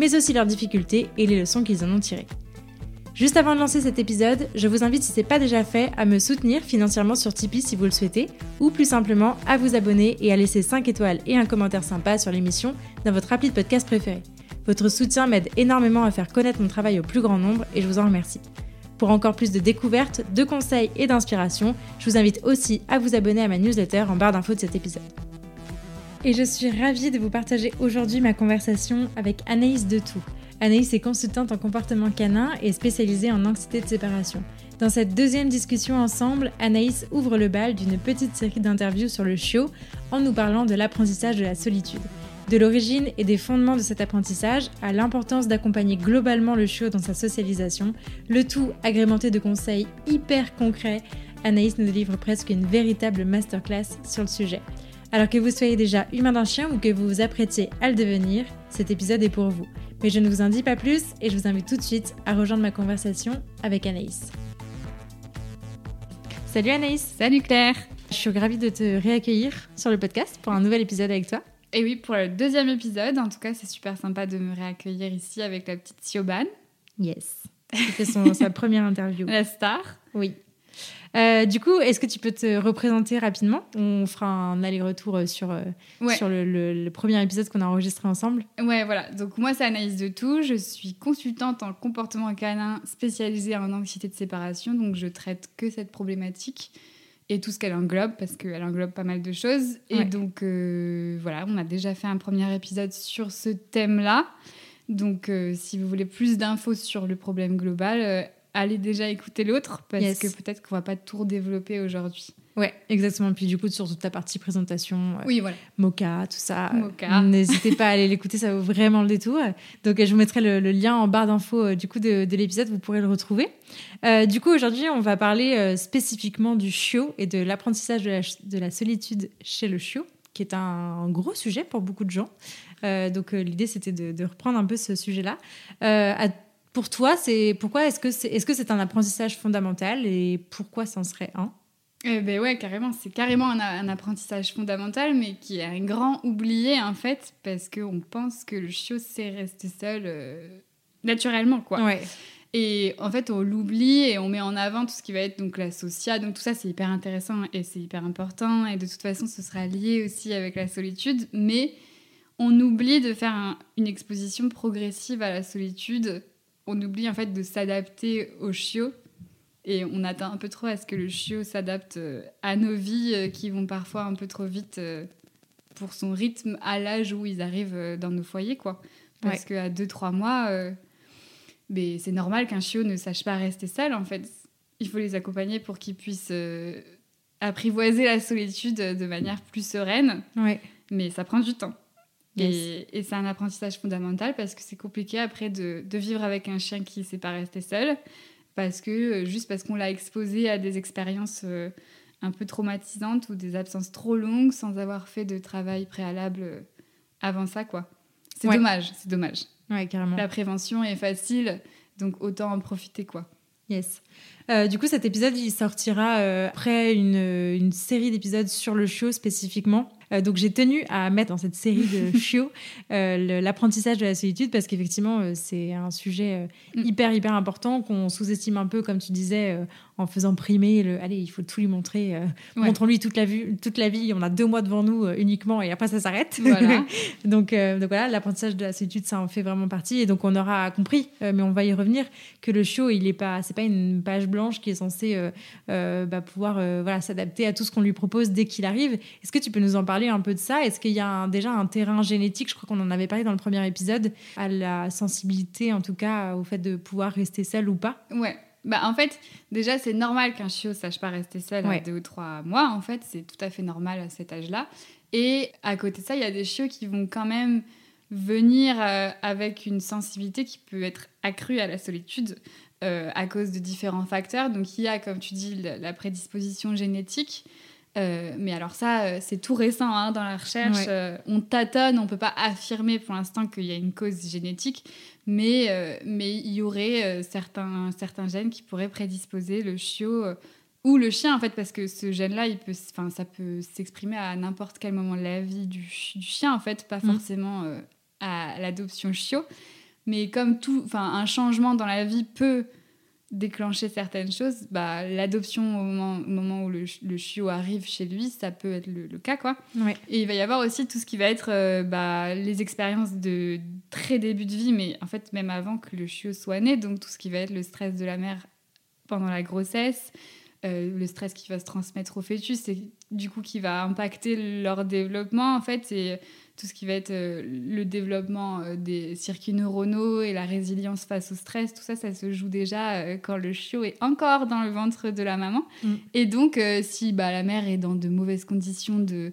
mais aussi leurs difficultés et les leçons qu'ils en ont tirées. Juste avant de lancer cet épisode, je vous invite, si ce n'est pas déjà fait, à me soutenir financièrement sur Tipeee si vous le souhaitez, ou plus simplement à vous abonner et à laisser 5 étoiles et un commentaire sympa sur l'émission dans votre appli de podcast préféré. Votre soutien m'aide énormément à faire connaître mon travail au plus grand nombre et je vous en remercie. Pour encore plus de découvertes, de conseils et d'inspiration, je vous invite aussi à vous abonner à ma newsletter en barre d'infos de cet épisode. Et je suis ravie de vous partager aujourd'hui ma conversation avec Anaïs Detout. Anaïs est consultante en comportement canin et spécialisée en anxiété de séparation. Dans cette deuxième discussion ensemble, Anaïs ouvre le bal d'une petite série d'interviews sur le chiot en nous parlant de l'apprentissage de la solitude. De l'origine et des fondements de cet apprentissage à l'importance d'accompagner globalement le chiot dans sa socialisation, le tout agrémenté de conseils hyper concrets, Anaïs nous délivre presque une véritable masterclass sur le sujet. Alors que vous soyez déjà humain d'un chien ou que vous vous apprêtiez à le devenir, cet épisode est pour vous. Mais je ne vous en dis pas plus et je vous invite tout de suite à rejoindre ma conversation avec Anaïs. Salut Anaïs Salut Claire Je suis ravie de te réaccueillir sur le podcast pour un nouvel épisode avec toi. Et oui, pour le deuxième épisode, en tout cas c'est super sympa de me réaccueillir ici avec la petite Sioban. Yes. C'était sa première interview. La star. Oui. Euh, du coup, est-ce que tu peux te représenter rapidement? On fera un aller-retour euh, sur, euh, sur le, premier épisode qu'on a enregistré ensemble. Ouais, voilà. Donc moi, c'est Anaïs de Tout. Je suis consultante en comportement canin spécialisée en anxiété de séparation. Donc je traite que cette problématique et tout ce qu'elle englobe parce qu'elle englobe pas mal de choses. Et donc voilà, on a déjà fait un premier épisode sur ce thème-là. Donc si vous voulez plus d'infos sur le problème global allez déjà écouter l'autre parce que peut-être qu'on va pas tout redévelopper aujourd'hui. Ouais, exactement. Puis du coup, sur toute ta partie présentation, euh, oui, voilà. Mocha, tout ça, euh, n'hésitez pas à aller l'écouter, ça vaut vraiment le détour. Donc, je vous mettrai le, lien en barre d'infos euh, du coup de, l'épisode, vous pourrez le retrouver. du coup, aujourd'hui, on va parler spécifiquement du chiot et de l'apprentissage de la, solitude chez le chiot, qui est un, gros sujet pour beaucoup de gens. donc, l'idée, c'était de, reprendre un peu ce sujet-là. À pour toi, c'est pourquoi est-ce que c'est est-ce que c'est un apprentissage fondamental et pourquoi c'en serait un? Eh ben ouais, carrément, c'est carrément un, apprentissage fondamental, mais qui est un grand oublié en fait, parce qu'on pense que le chiot sait rester seul euh, naturellement, quoi. Ouais. Et en fait, on l'oublie et on met en avant tout ce qui va être donc la socia. Donc tout ça, c'est hyper intéressant et c'est hyper important. Et de toute façon, ce sera lié aussi avec la solitude. Mais on oublie de faire une exposition progressive à la solitude on oublie en fait de s'adapter au chiot. Et on attend un peu trop à ce que le chiot s'adapte euh, à nos vies euh, qui vont parfois un peu trop vite euh, pour son rythme à l'âge où ils arrivent dans nos foyers quoi. Parce qu'à 2-3 mois mais c'est normal qu'un chiot ne sache pas rester seul en fait. Il faut les accompagner pour qu'ils puissent apprivoiser la solitude de manière plus sereine. Mais ça prend du temps et, c'est un apprentissage fondamental parce que c'est compliqué après de, vivre avec un chien qui ne sait pas rester seul. Parce que, euh, juste parce qu'on l'a exposé à des expériences euh, un peu traumatisantes ou des absences trop longues sans avoir fait de travail préalable euh, avant ça, quoi. C'est dommage, c'est dommage. Ouais, carrément. La prévention est facile, donc autant en profiter, quoi. Yes. Du coup, cet épisode, il sortira après une, une série d'épisodes sur le show spécifiquement. Euh, donc j'ai tenu à mettre dans cette série de chiots euh, l'apprentissage de la solitude parce qu'effectivement euh, c'est un sujet mm. hyper hyper important qu'on sous-estime un peu comme tu disais en faisant primer le allez il faut tout lui montrer montrons-lui toute la vie toute la vie on a deux mois devant nous uniquement et après ça s'arrête donc donc voilà l'apprentissage de la solitude ça en fait vraiment partie et donc on aura compris mais on va y revenir que le chiot il est pas c'est pas une page blanche qui est censée bah, pouvoir voilà s'adapter à tout ce qu'on lui propose dès qu'il arrive est-ce que tu peux nous en parler un peu de ça? Est-ce qu'il y a déjà un terrain génétique, je crois qu'on en avait parlé dans le premier épisode, à la sensibilité en tout cas au fait de pouvoir rester seul ou pas? Ouais. Bah, en fait, déjà, c'est normal qu'un chiot sache pas rester seul à deux ou trois mois. En fait, c'est tout à fait normal à cet âge-là. Et à côté de ça, il y a des chiots qui vont quand même venir avec une sensibilité qui peut être accrue à la solitude à cause de différents facteurs. Donc il y a, comme tu dis, la prédisposition génétique. Euh, mais alors ça, euh, c'est tout récent hein, dans la recherche. Euh, on tâtonne, on peut pas affirmer pour l'instant qu'il y a une cause génétique, mais mais il y aurait certains certains gènes qui pourraient prédisposer le chiot ou le chien en fait, parce que ce gène-là, il peut, ça peut s'exprimer à n'importe quel moment de la vie du, du chien en fait, pas mm. forcément à l'adoption chiot. Mais comme tout, enfin un changement dans la vie peut déclencher certaines choses, bah, l'adoption au moment, au moment où le, le, chiot arrive chez lui, ça peut être le, cas. quoi. Et il va y avoir aussi tout ce qui va être euh, bah, les expériences de très début de vie, mais en fait même avant que le chiot soit né, donc tout ce qui va être le stress de la mère pendant la grossesse, euh, le stress qui va se transmettre au fœtus et du coup qui va impacter leur développement en fait et tout ce qui va être euh, le développement euh, des circuits neuronaux et la résilience face au stress, tout ça, ça se joue déjà quand le chiot est encore dans le ventre de la maman. Mm. Et donc, si bah, la mère est dans de mauvaises conditions de,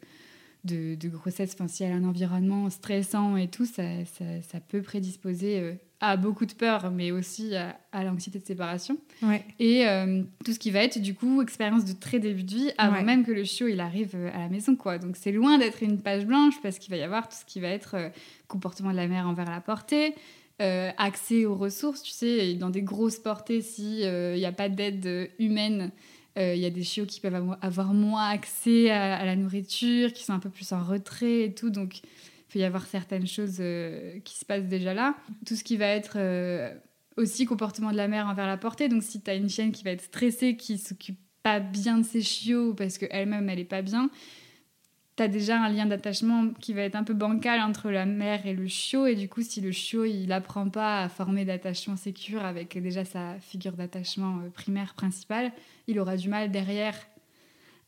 de, grossesse, enfin, si elle a un environnement stressant et tout, ça, ça, peut prédisposer à beaucoup de peur, mais aussi à, l'anxiété de séparation. Et euh, tout ce qui va être, du coup, expérience de très début de vie, avant même que le chiot il arrive euh, à la maison. quoi. Donc c'est loin d'être une page blanche, parce qu'il va y avoir tout ce qui va être euh, comportement de la mère envers la portée, accès aux ressources, tu sais, dans des grosses portées, s'il n'y a pas d'aide humaine, il y a des chiots qui peuvent avoir moins accès à, à, la nourriture, qui sont un peu plus en retrait et tout. Donc peut y avoir certaines choses euh, qui se passent déjà là. Tout ce qui va être euh, aussi comportement de la mère envers la portée. Donc si tu as une chienne qui va être stressée, qui s'occupe pas bien de ses chiots parce qu'elle-même elle est pas bien, tu as déjà un lien d'attachement qui va être un peu bancal entre la mère et le chiot. Et du coup, si le chiot il apprend pas à former d'attachement sécure avec déjà sa figure d'attachement euh, primaire principale, il aura du mal derrière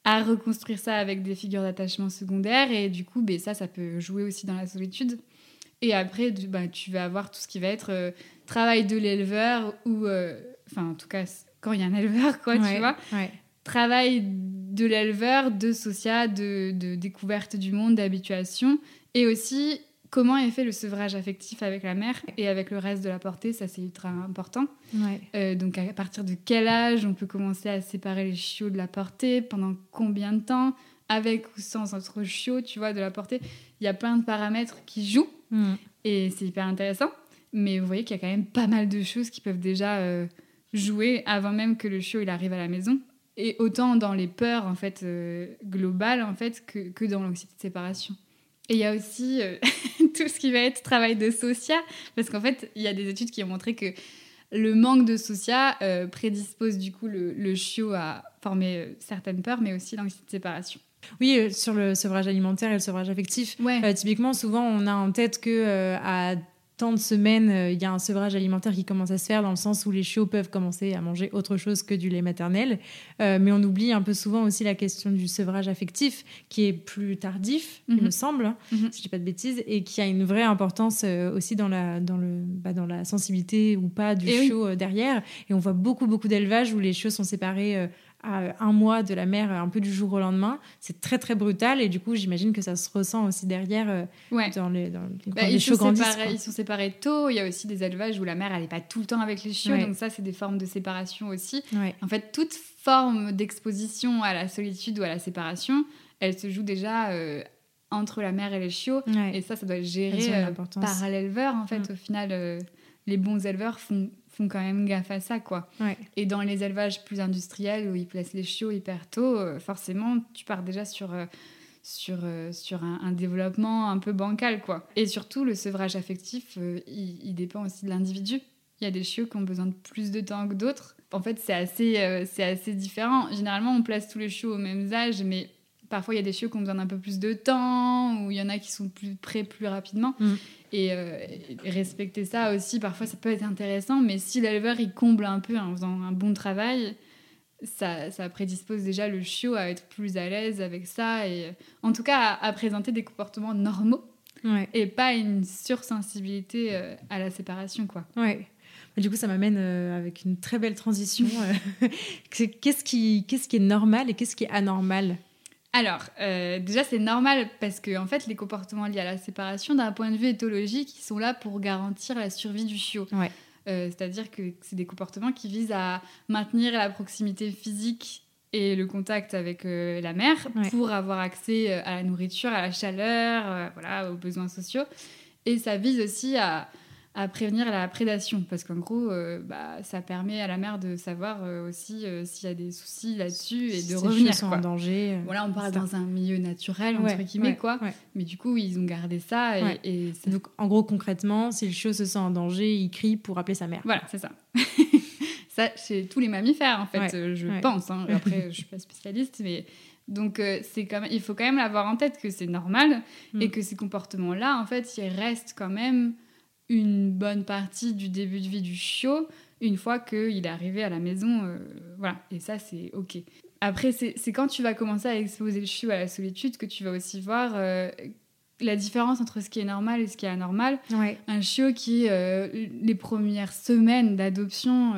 à reconstruire ça avec des figures d'attachement secondaires. Et du coup, ben, ça, ça peut jouer aussi dans la solitude. Et après, bah, tu vas avoir tout ce qui va être euh, travail de l'éleveur ou, euh, enfin, en tout cas, quand il y a un éleveur, quoi, tu vois. Travail de l'éleveur, de socia, de, de, découverte du monde, d'habituation. Et aussi comment est fait le sevrage affectif avec la mère et avec le reste de la portée, ça c'est ultra important. Euh, donc à partir de quel âge on peut commencer à séparer les chiots de la portée, pendant combien de temps, avec ou sans autre chiot, tu vois, de la portée? Il y a plein de paramètres qui jouent mm. et c'est hyper intéressant. Mais vous voyez qu'il y a quand même pas mal de choses qui peuvent déjà euh, jouer avant même que le chiot il arrive à la maison. Et autant dans les peurs en fait euh, globales en fait que, que dans l'anxiété de séparation. Et il y a aussi euh, tout ce qui va être travail de socia, parce qu'en fait, il y a des études qui ont montré que le manque de socia euh, prédispose du coup le, chiot à former euh, certaines peurs, mais aussi l'anxiété de séparation. Oui, sur le sevrage alimentaire et le sevrage affectif. typiquement, souvent, on a en tête que à tant de semaines, euh, il y a un sevrage alimentaire qui commence à se faire dans le sens où les chiots peuvent commencer à manger autre chose que du lait maternel. Euh, mais on oublie un peu souvent aussi la question du sevrage affectif qui est plus tardif, il mhm. me semble, hein, mhm. si je dis pas de bêtises, et qui a une vraie importance euh, aussi dans la, dans, le, bah, dans la sensibilité ou pas du chiot derrière. Et on voit beaucoup, beaucoup d'élevages où les chiots sont séparés à un mois de la mère, un peu du jour au lendemain. C'est très très brutal et du coup j'imagine que ça se ressent aussi derrière euh, dans les, dans, bah, les chiots grandissent. Ils sont séparés tôt. Il y a aussi des élevages où la mère elle n'est pas tout le temps avec les chiots, donc ça c'est des formes de séparation aussi. En fait, toute forme d'exposition à la solitude ou à la séparation, elle se joue déjà euh, entre la mère et les chiots. Et ça, ça doit être géré euh, par l'éleveur en fait. Mm. Au final, les bons éleveurs font font quand même gaffe à ça, quoi. Et dans les élevages plus industriels où ils placent les chiots hyper tôt, euh, forcément, tu pars déjà sur, euh, sur, euh, sur un, développement un peu bancal, quoi. Et surtout, le sevrage affectif, il, dépend aussi de l'individu. Il y a des chiots qui ont besoin de plus de temps que d'autres. En fait, c'est assez, c'est assez différent. Généralement, on place tous les chiots au même âge, mais parfois, il y a des chiots qui ont besoin d'un peu plus de temps, ou il y en a qui sont plus prêts plus rapidement. Mm. Euh, et, respecter ça aussi, parfois ça peut être intéressant, mais si l'éleveur il comble un peu en faisant un bon travail, ça, ça prédispose déjà le chiot à être plus à l'aise avec ça et en tout cas à, présenter des comportements normaux et pas une sursensibilité euh, à la séparation. quoi. Ouais. Du coup, ça m'amène euh, avec une très belle transition. qu'est-ce qui, qu'est-ce qui est normal et qu'est-ce qui est anormal? Alors, euh, déjà, c'est normal parce que en fait, les comportements liés à la séparation, d'un point de vue éthologique, ils sont là pour garantir la survie du chiot. Ouais. Euh, C'est-à-dire que c'est des comportements qui visent à maintenir la proximité physique et le contact avec euh, la mère Ouais. pour avoir accès à la nourriture, à la chaleur, voilà, aux besoins sociaux. Et ça vise aussi à, à prévenir la prédation parce qu'en gros, euh, bah, ça permet à la mère de savoir euh, aussi euh, s'il y a des soucis là-dessus et de revenir. sont quoi. en danger. Voilà, on parle dans un milieu naturel, Ouais, entre guillemets, ouais, quoi. ouais. Mais du coup, ils ont gardé ça et, Ouais. et ça- Donc, en gros, concrètement, si le chiot se sent en danger, il crie pour appeler sa mère. Voilà, c'est ça. ça, chez tous les mammifères, en fait, je pense. hein. Après, je suis pas spécialiste, mais donc euh, c'est quand même, il faut quand même l'avoir en tête que c'est normal Mm. et que ces comportements-là, en fait, ils restent quand même une bonne partie du début de vie du chiot une fois qu'il est arrivé à la maison. euh, voilà, et ça, c'est ok. Après, c'est quand tu vas commencer à exposer le chiot à la solitude que tu vas aussi voir euh, la différence entre ce qui est normal et ce qui est anormal Ouais. un chiot qui, euh, les premières semaines d'adoption,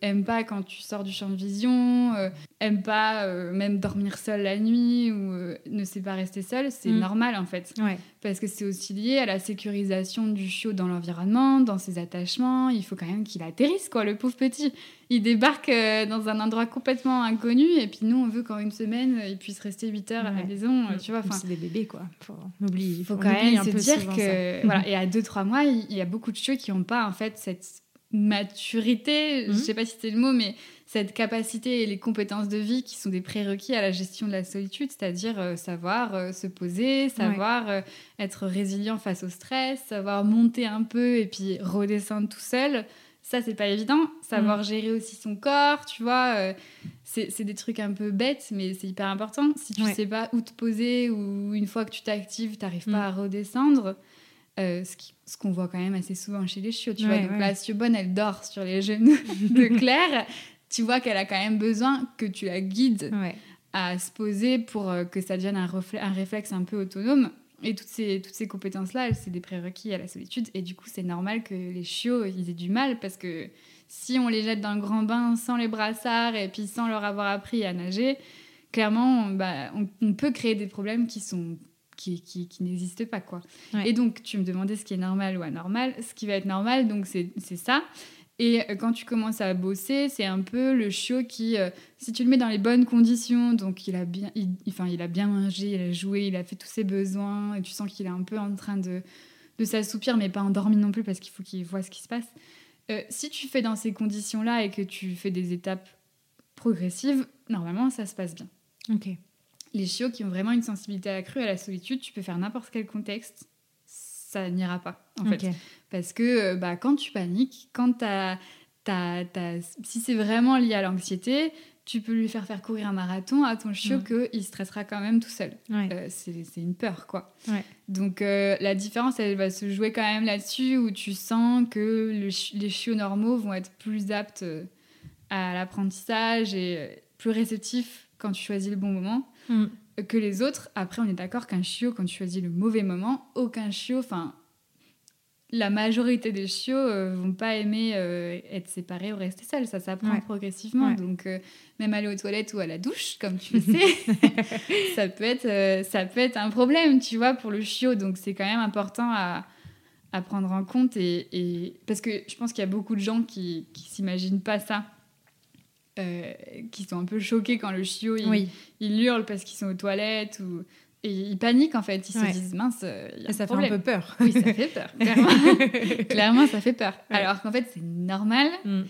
aime pas quand tu sors du champ de vision, aime pas même dormir seul la nuit ou ne sait pas rester seul, c'est Mm. normal en fait. Ouais. Parce que c'est aussi lié à la sécurisation du chiot dans l'environnement, dans ses attachements. Il faut quand même qu'il atterrisse, quoi, le pauvre petit. Il débarque euh, dans un endroit complètement inconnu et puis nous, on veut qu'en une semaine, il puisse rester 8 heures à la maison, euh, tu vois. Enfin, c'est des bébés, quoi. Faut, on oublie, il faut on quand oublie même un se peu dire que ça. voilà et à 2-3 mois il il y a beaucoup de chiots qui n'ont pas en fait cette maturité je Mhm. sais pas si c'est le mot mais cette capacité et les compétences de vie qui sont des prérequis à la gestion de la solitude c'est-à-dire euh, savoir euh, se poser savoir euh, être résilient face au stress savoir monter un peu et puis redescendre tout seul ça c'est pas évident savoir gérer aussi son corps tu vois c'est des trucs un peu bêtes mais c'est hyper important si tu Ouais. sais pas où te poser ou une fois que tu t'actives t'arrives Mm. pas à redescendre euh, ce qui- ce qu'on voit quand même assez souvent chez les chiots tu vois Ouais, donc ouais. la elle dort sur les genoux de Claire tu vois qu'elle a quand même besoin que tu la guides Ouais. à se poser pour euh, que ça devienne un, un réflexe un peu autonome. Et toutes ces, toutes ces compétences-là, c'est des prérequis à la solitude. Et du coup, c'est normal que les chiots, ils aient du mal parce que si on les jette dans le grand bain sans les brassards et puis sans leur avoir appris à nager, clairement, bah, on, on peut créer des problèmes qui sont qui, qui, qui n'existent pas quoi. Ouais. Et donc tu me demandais ce qui est normal ou anormal. Ce qui va être normal, donc c'est ça. Et euh, quand tu commences à bosser, c'est un peu le chiot qui, euh, si tu le mets dans les bonnes conditions, donc il a bien, il, enfin, il a bien mangé, il a joué, il a fait tous ses besoins, et tu sens qu'il est un peu en train de, de s'assoupir, mais pas endormi non plus parce qu'il faut qu'il voit ce qui se passe. Euh, si tu fais dans ces conditions-là et que tu fais des étapes progressives, normalement ça se passe bien. Ok. Les chiots qui ont vraiment une sensibilité accrue à la solitude, tu peux faire n'importe quel contexte, ça n'ira pas en fait. Parce que euh, bah, quand tu paniques, quand t'as, t'as- t'as- si c'est vraiment lié à l'anxiété, tu peux lui faire faire courir un marathon à ton chiot qu'il stressera quand même tout seul. Ouais. Euh, c'est, c'est une peur, quoi. Ouais. Donc euh, la différence, elle va se jouer quand même là-dessus, où tu sens que le les chiots normaux vont être plus aptes à l'apprentissage et plus réceptifs quand tu choisis le bon moment Mm. que les autres. Après, on est d'accord qu'un chiot, quand tu choisis le mauvais moment, aucun chiot, enfin, la majorité des chiots euh, vont pas aimer euh, être séparés ou rester seuls. Ça s'apprend Ouais. progressivement. Ouais. Donc, euh, même aller aux toilettes ou à la douche, comme tu le sais, ça, peut être, euh, ça peut être un problème, tu vois, pour le chiot. Donc, c'est quand même important à, à prendre en compte. Et, et- Parce que je pense qu'il y a beaucoup de gens qui ne s'imaginent pas ça. Euh, qui sont un peu choqués quand le chiot il, Oui. ils hurlent parce qu'ils sont aux toilettes ou et ils paniquent en fait. Ils Ouais. se disent mince, euh, y a ça un fait un peu peur. Oui, ça fait peur. Clairement, Clairement, ça fait peur. Ouais. Alors qu'en fait, c'est normal Mm.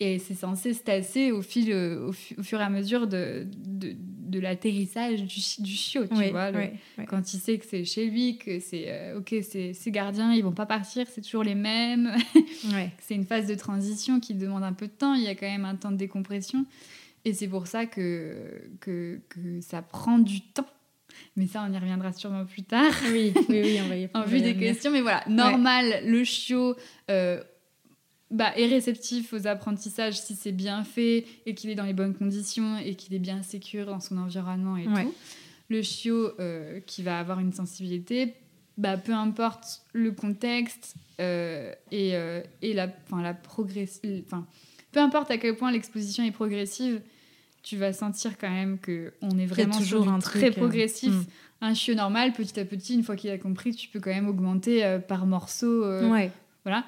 et c'est censé se tasser au, fil, au, fu- au fur et à mesure de, de, de l'atterrissage du, chi- du chiot. Tu Oui, vois, le- oui, oui. Quand il sait que c'est chez lui, que c'est euh, ok, c'est ses gardiens, ils vont pas partir, c'est toujours les mêmes. C'est une phase de transition qui demande un peu de temps. Il y a quand même un temps de décompression. Et c'est pour ça que, que, que ça prend du temps. Mais ça, on y reviendra sûrement plus tard Oui, oui, oui, on va y en vue des questions. Mais voilà, normal, le chiot euh, bah, est réceptif aux apprentissages si c'est bien fait et qu'il est dans les bonnes conditions et qu'il est bien sécure dans son environnement et Ouais. tout. Le chiot euh, qui va avoir une sensibilité, bah, peu importe le contexte euh, et, euh, et la, enfin, la progress- enfin, peu importe à quel point l'exposition est progressive, tu vas sentir quand même que on est vraiment toujours sur un très truc, progressif. hmm. Un chiot normal, petit à petit, une fois qu'il a compris, tu peux quand même augmenter par morceaux. ouais. Voilà.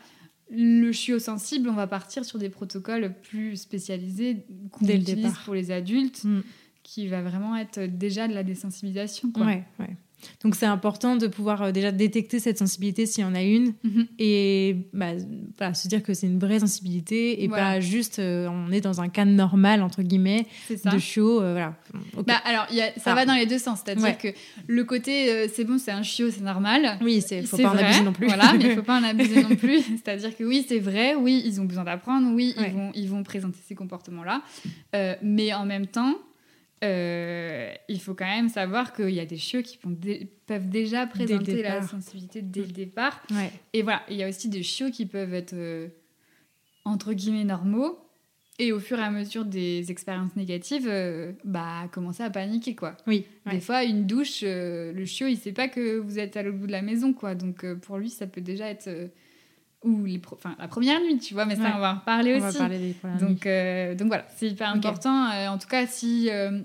Le chiot sensible, on va partir sur des protocoles plus spécialisés qu'on utilise départ. pour les adultes, Mm. qui va vraiment être déjà de la désensibilisation. Quoi. Ouais, ouais. Donc c'est important de pouvoir euh, déjà détecter cette sensibilité s'il y en a une Mhm. et bah, voilà, se dire que c'est une vraie sensibilité et Voilà. pas juste euh, on est dans un cas normal entre guillemets de chiot. euh, voilà. Bah, alors, il y a- ça Ah. va dans les deux sens. C'est-à-dire Ouais. que le côté, euh, c'est bon, c'est un chiot, c'est normal. oui, c'est faut pas en abuser non plus. Voilà, mais il faut pas en abuser non plus. C'est-à-dire que oui, c'est vrai, oui, ils ont besoin d'apprendre, oui, Ouais. ils, vont, ils vont présenter ces comportements-là. Euh, mais en même temps, euh, il faut quand même savoir qu'il y a des chiots qui peuvent déjà présenter la sensibilité dès le départ. Ouais. Et voilà, il y a aussi des chiots qui peuvent être euh, entre guillemets normaux. Et au fur et à mesure des expériences négatives, euh, bah, commencer à paniquer, quoi. Oui. ouais. Des fois, une douche, le chiot, il sait pas que vous êtes à l'autre bout de la maison, quoi. Donc, pour lui, ça peut déjà être... ou les pro- enfin, la première nuit, tu vois, mais ça, Ouais. on va en reparler On va aussi. parler des problèmes. Donc, euh, donc voilà, c'est hyper important. Euh, en tout cas, si euh,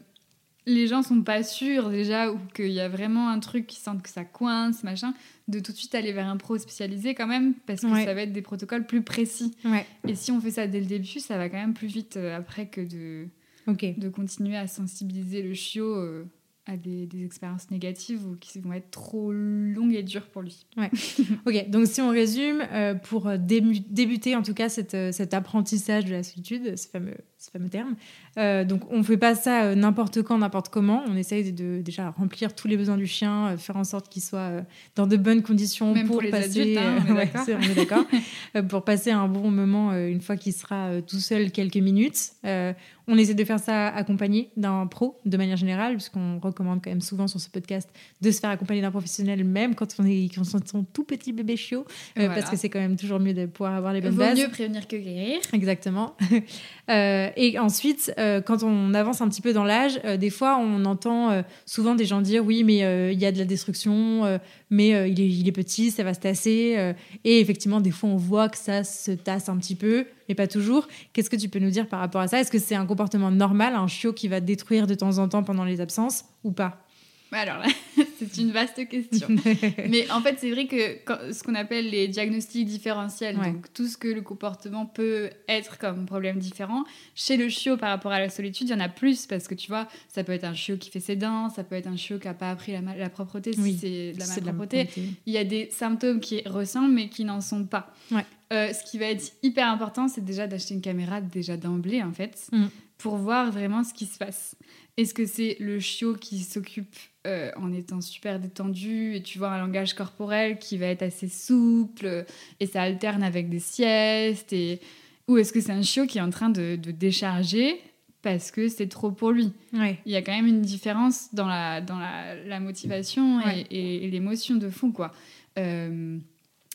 les gens sont pas sûrs déjà ou qu'il y a vraiment un truc qui sentent que ça coince, machin, de tout de suite aller vers un pro spécialisé quand même, parce que Ouais. ça va être des protocoles plus précis. Ouais. Et si on fait ça dès le début, ça va quand même plus vite après que de, de continuer à sensibiliser le chiot à des, des expériences négatives ou qui vont être trop longues et dures pour lui. Ok, donc si on résume, euh, pour dému- débuter en tout cas cette, euh, cet apprentissage de la solitude, ce fameux, ce fameux terme, euh, donc on ne fait pas ça euh, n'importe quand, n'importe comment. On essaye de, déjà remplir tous les besoins du chien, euh, faire en sorte qu'il soit dans de bonnes conditions Même pour, pour les passer. adultes, hein, on est ouais, d'accord. c'est- on est d'accord. Pour passer un bon moment une fois qu'il sera tout seul quelques minutes. Euh, on essaie de faire ça accompagné d'un pro de manière générale, puisqu'on recommande quand même souvent sur ce podcast de se faire accompagner d'un professionnel, même quand on est quand on est son tout petit bébé chiot, euh, parce que c'est quand même toujours mieux de pouvoir avoir les bonnes Vaut bases. mieux prévenir que guérir. Exactement. Euh, et ensuite, euh, quand on avance un petit peu dans l'âge, euh, des fois, on entend euh, souvent des gens dire oui, mais il y a de la destruction, mais il, est, petit, ça va se tasser. et effectivement, des fois, on voit que ça se tasse un petit peu, mais pas toujours. Qu'est-ce que tu peux nous dire par rapport à ça? Est-ce que c'est un comportement normal, un chiot qui va détruire de temps en temps pendant les absences ou pas? Alors là, c'est une vaste question. Mais en fait, c'est vrai que quand- ce qu'on appelle les diagnostics différentiels, Ouais. donc tout ce que le comportement peut être comme problème différent, chez le chiot par rapport à la solitude, il y en a plus parce que tu vois, ça peut être un chiot qui fait ses dents, ça peut être un chiot qui n'a pas appris la, propreté si Oui, c'est de la malpropreté. malpropreté. Il y a des symptômes qui ressemblent mais qui n'en sont pas. Ouais. Euh, ce qui va être hyper important, c'est déjà d'acheter une caméra déjà d'emblée en fait, Mm. Pour voir vraiment ce qui se passe. Est-ce que c'est le chiot qui s'occupe euh, en étant super détendu et tu vois un langage corporel qui va être assez souple et ça alterne avec des siestes et... ou est-ce que c'est un chiot qui est en train de, de décharger parce que c'est trop pour lui? Ouais. il y a quand même une différence dans la, dans la, la motivation et- Ouais. et, et l'émotion de fond, quoi. Euh,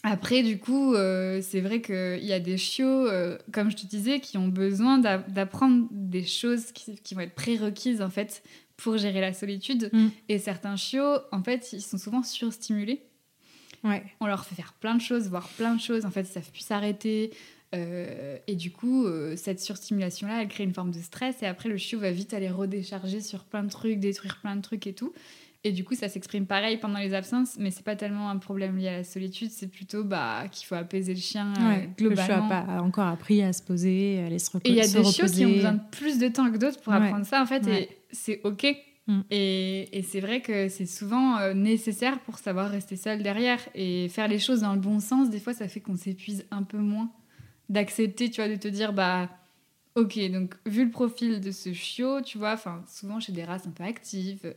après, du coup, euh, c'est vrai qu'il y a des chiots, euh, comme je te disais, qui ont besoin d'a- d'apprendre des choses qui, qui vont être prérequises, en fait, pour gérer la solitude. Mm. Et certains chiots, en fait, ils sont souvent surstimulés. Ouais. On leur fait faire plein de choses, voir plein de choses. En fait, ils savent plus s'arrêter. Euh, et du coup, cette surstimulation-là, elle crée une forme de stress. Et après, le chiot va vite aller redécharger sur plein de trucs, détruire plein de trucs et tout. Et du coup, ça s'exprime pareil pendant les absences, mais c'est pas tellement un problème lié à la solitude, c'est plutôt bah, qu'il faut apaiser le chien euh, Ouais. Le globalement. n'a pas encore appris à se poser, à aller se, repo- Et il y a des chiots qui ont reposer. besoin de plus de temps que d'autres pour Ouais. apprendre ça, en fait, Ouais. et c'est OK. Mm. Et, et c'est vrai que c'est souvent euh, nécessaire pour savoir rester seul derrière et faire les choses dans le bon sens. Des fois, ça fait qu'on s'épuise un peu moins d'accepter, tu vois, de te dire, bah, ok, donc vu le profil de ce chiot, tu vois, enfin, souvent chez des races un peu actives,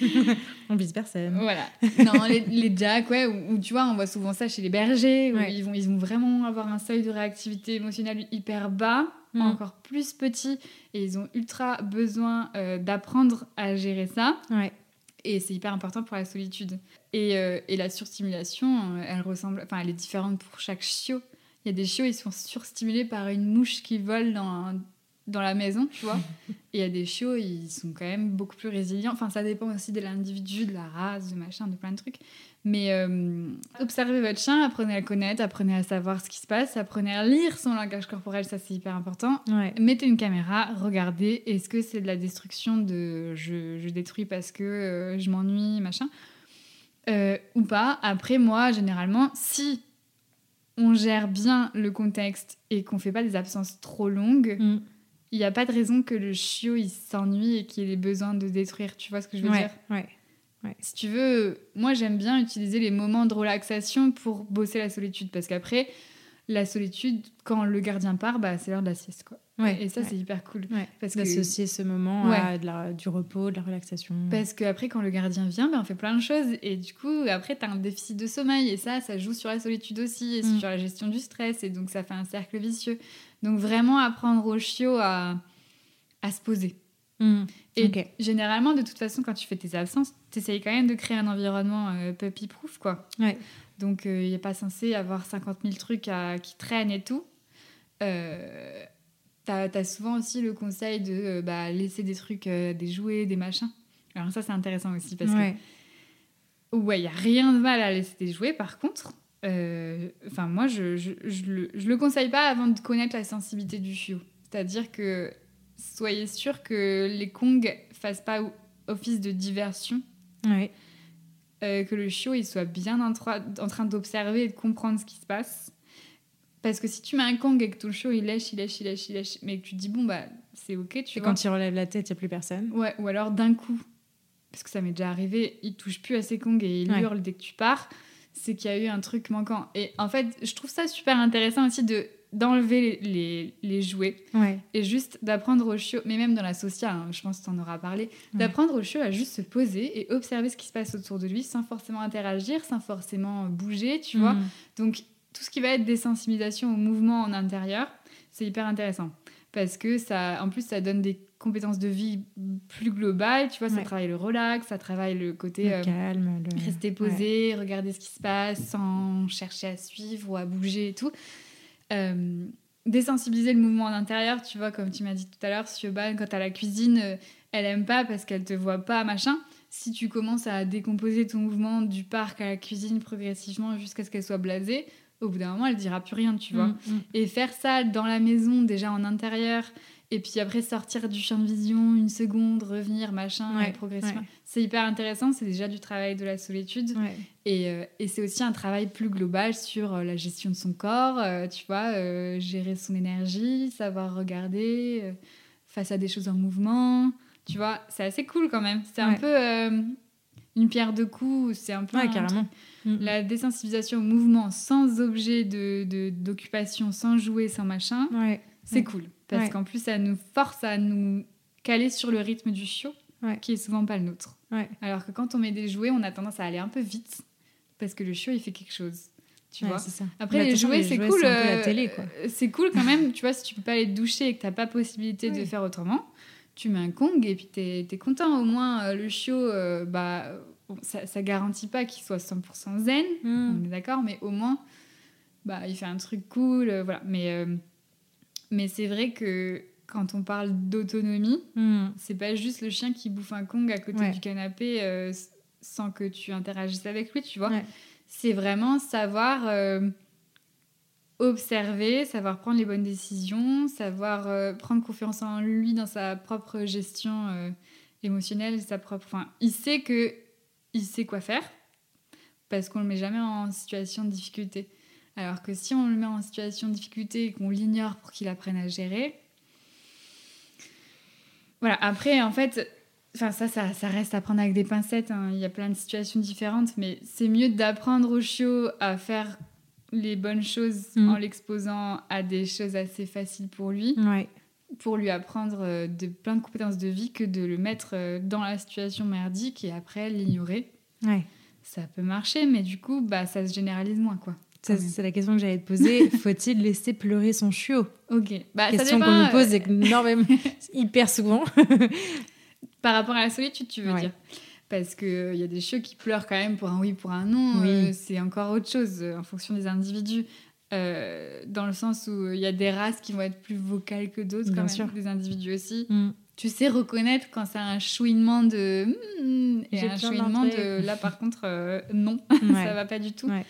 On vice personne. voilà. Non, les, les jacks, ouais, ou, tu vois, on voit souvent ça chez les bergers, où Ouais. ils, vont, ils vont vraiment avoir un seuil de réactivité émotionnelle hyper bas, Mm. encore plus petit, et ils ont ultra besoin euh, d'apprendre à gérer ça. Ouais. Et c'est hyper important pour la solitude. Et, euh, et la surstimulation, euh, elle ressemble, enfin, elle est différente pour chaque chiot. Il y a des chiots, ils sont surstimulés par une mouche qui vole dans, dans la maison, tu vois. Et il y a des chiots, ils sont quand même beaucoup plus résilients. Enfin, ça dépend aussi de l'individu, de la race, de machin, de plein de trucs. Mais euh, observez votre chien, apprenez à le connaître, apprenez à savoir ce qui se passe, apprenez à lire son langage corporel, ça c'est hyper important. Ouais. Mettez une caméra, regardez, est-ce que c'est de la destruction de je, je détruis parce que euh, je m'ennuie, machin, euh, ou pas. Après, moi, généralement, si on gère bien le contexte et qu'on fait pas des absences trop longues, Mm. il n'y a pas de raison que le chiot il s'ennuie et qu'il ait besoin de détruire. Tu vois ce que je veux Ouais, dire? ouais. Si tu veux, moi j'aime bien utiliser les moments de relaxation pour bosser la solitude parce qu'après, la solitude, quand le gardien part, bah, c'est l'heure de la sieste. Quoi. Ouais, Et ça, ouais. c'est hyper cool. Ouais. Parce que, D'associer ce moment à de la- du repos, de la relaxation. parce que après, quand le gardien vient, bah, on fait plein de choses. Et du coup, après, tu as un déficit de sommeil. Et ça, ça joue sur la solitude aussi et Mm. sur la gestion du stress. Et donc, ça fait un cercle vicieux. Donc, vraiment apprendre au chiot à, à se poser. Mm. Et généralement, de toute façon, quand tu fais tes absences, tu essayes quand même de créer un environnement euh, puppy-proof, quoi. Ouais. Donc, il n'est pas censé avoir 50 000 trucs à- qui traînent et tout. Euh, T'as as souvent aussi le conseil de euh, bah, laisser des trucs, euh, des jouets, des machins. Alors ça, c'est intéressant aussi parce Ouais. que ouais, il n'y a rien de mal à laisser des jouets. Par contre, euh, enfin moi, je, je, je le, je le conseille pas avant de connaître la sensibilité du chiot. C'est-à-dire que soyez sûr que les kongs fassent pas office de diversion Ouais. Euh, que le chiot il soit bien en, en train d'observer et de comprendre ce qui se passe. Parce que si tu mets un kong et que ton chiot il lèche, il lèche, il lèche, il lèche, mais que tu te dis bon bah c'est ok, tu Et vois. quand il relève la tête, il n'y a plus personne. Ouais, ou alors d'un coup, parce que ça m'est déjà arrivé, il touche plus à ses kongs et il Ouais. hurle dès que tu pars, c'est qu'il y a eu un truc manquant. Et en fait, je trouve ça super intéressant aussi de d'enlever les, les, les jouets Ouais. et juste d'apprendre au chiot, mais même dans la sociale, hein, je pense que tu en auras parlé, Ouais. d'apprendre au chiot à juste se poser et observer ce qui se passe autour de lui sans forcément interagir, sans forcément bouger, tu vois. Mm. Donc tout ce qui va être désensibilisation au mouvement en intérieur, c'est hyper intéressant. Parce que ça, en plus, ça donne des compétences de vie plus globales, tu vois, ça Ouais. travaille le relax, ça travaille le côté Le euh, calme. Le... rester posé, regarder ce qui se passe sans chercher à suivre ou à bouger et tout. Euh, désensibiliser le mouvement en intérieur, tu vois, comme tu m'as dit tout à l'heure, Siobhan, quand à la cuisine, euh, elle aime pas parce qu'elle te voit pas, machin. Si tu commences à décomposer ton mouvement du parc à la cuisine progressivement jusqu'à ce qu'elle soit blasée, au bout d'un moment, elle dira plus rien, tu vois. Mm, mm. Et faire ça dans la maison, déjà en intérieur, et puis après sortir du champ de vision une seconde, revenir, machin, Ouais, et ouais. C'est hyper intéressant, c'est déjà du travail de la solitude. Ouais. Et, euh, et c'est aussi un travail plus global sur euh, la gestion de son corps, euh, tu vois, gérer son énergie, savoir regarder face à des choses en mouvement. Tu vois, c'est assez cool quand même. C'est un peu une pierre de coups, c'est un peu un carrément. Mm. la désensibilisation au mouvement sans objet de- de- d'occupation, sans jouer, sans machin, c'est cool. Parce Ouais. qu'en plus, ça nous force à nous caler sur le rythme du chiot, Ouais. qui est souvent pas le nôtre. Ouais. Alors que quand on met des jouets, on a tendance à aller un peu vite, parce que le chiot, il fait quelque chose. Tu vois ça. Après, Bah, les jouets, c'est cool. C'est cool quand même, tu vois, si tu peux pas aller te doucher et que t'as pas possibilité de faire autrement, tu mets un Kong et puis t'es es content. Au moins, euh, le chiot, euh, bah, ça, ça garantit pas qu'il soit 100% zen, Mm. on est d'accord, mais au moins, bah, il fait un truc cool, euh, voilà. Mais, mais c'est vrai que quand on parle d'autonomie, Mm. c'est pas juste le chien qui bouffe un Kong à côté Ouais. du canapé euh, sans que tu interagisses avec lui, tu vois. Ouais. C'est vraiment savoir euh, observer, savoir prendre les bonnes décisions, savoir euh, prendre confiance en lui dans sa propre gestion émotionnelle, sa propre. Enfin, il sait que il sait quoi faire parce qu'on le met jamais en situation de difficulté. Alors que si on le met en situation de difficulté et qu'on l'ignore pour qu'il apprenne à gérer, voilà. Après, en fait, enfin ça, ça, ça reste à prendre avec des pincettes. hein. Il y a plein de situations différentes, mais c'est mieux d'apprendre au chiot à faire les bonnes choses Mm. en l'exposant à des choses assez faciles pour lui, Ouais. pour lui apprendre euh, de plein de compétences de vie, que de le mettre euh, dans la situation merdique et après l'ignorer. Ouais. Ça peut marcher, mais du coup, bah, ça se généralise moins, quoi. C'est la question que j'allais te poser. Faut-il laisser pleurer son chiot? Ok. Bah, Question qu'on nous euh, pose énormément, hyper souvent. Par rapport à la solitude, tu veux Ouais. dire? Parce qu'il y a des chiots qui pleurent quand même pour un oui, pour un non. Oui. euh, c'est encore autre chose euh, en fonction des individus. euh, dans le sens où il y a des races qui vont être plus vocales que d'autres, Bien quand sûr. même, des individus aussi. Mm. Tu sais reconnaître quand c'est un chouinement de mm, et J'ai un besoin chouinement de là par contre euh, non, Ouais. ça va pas du tout. Ouais.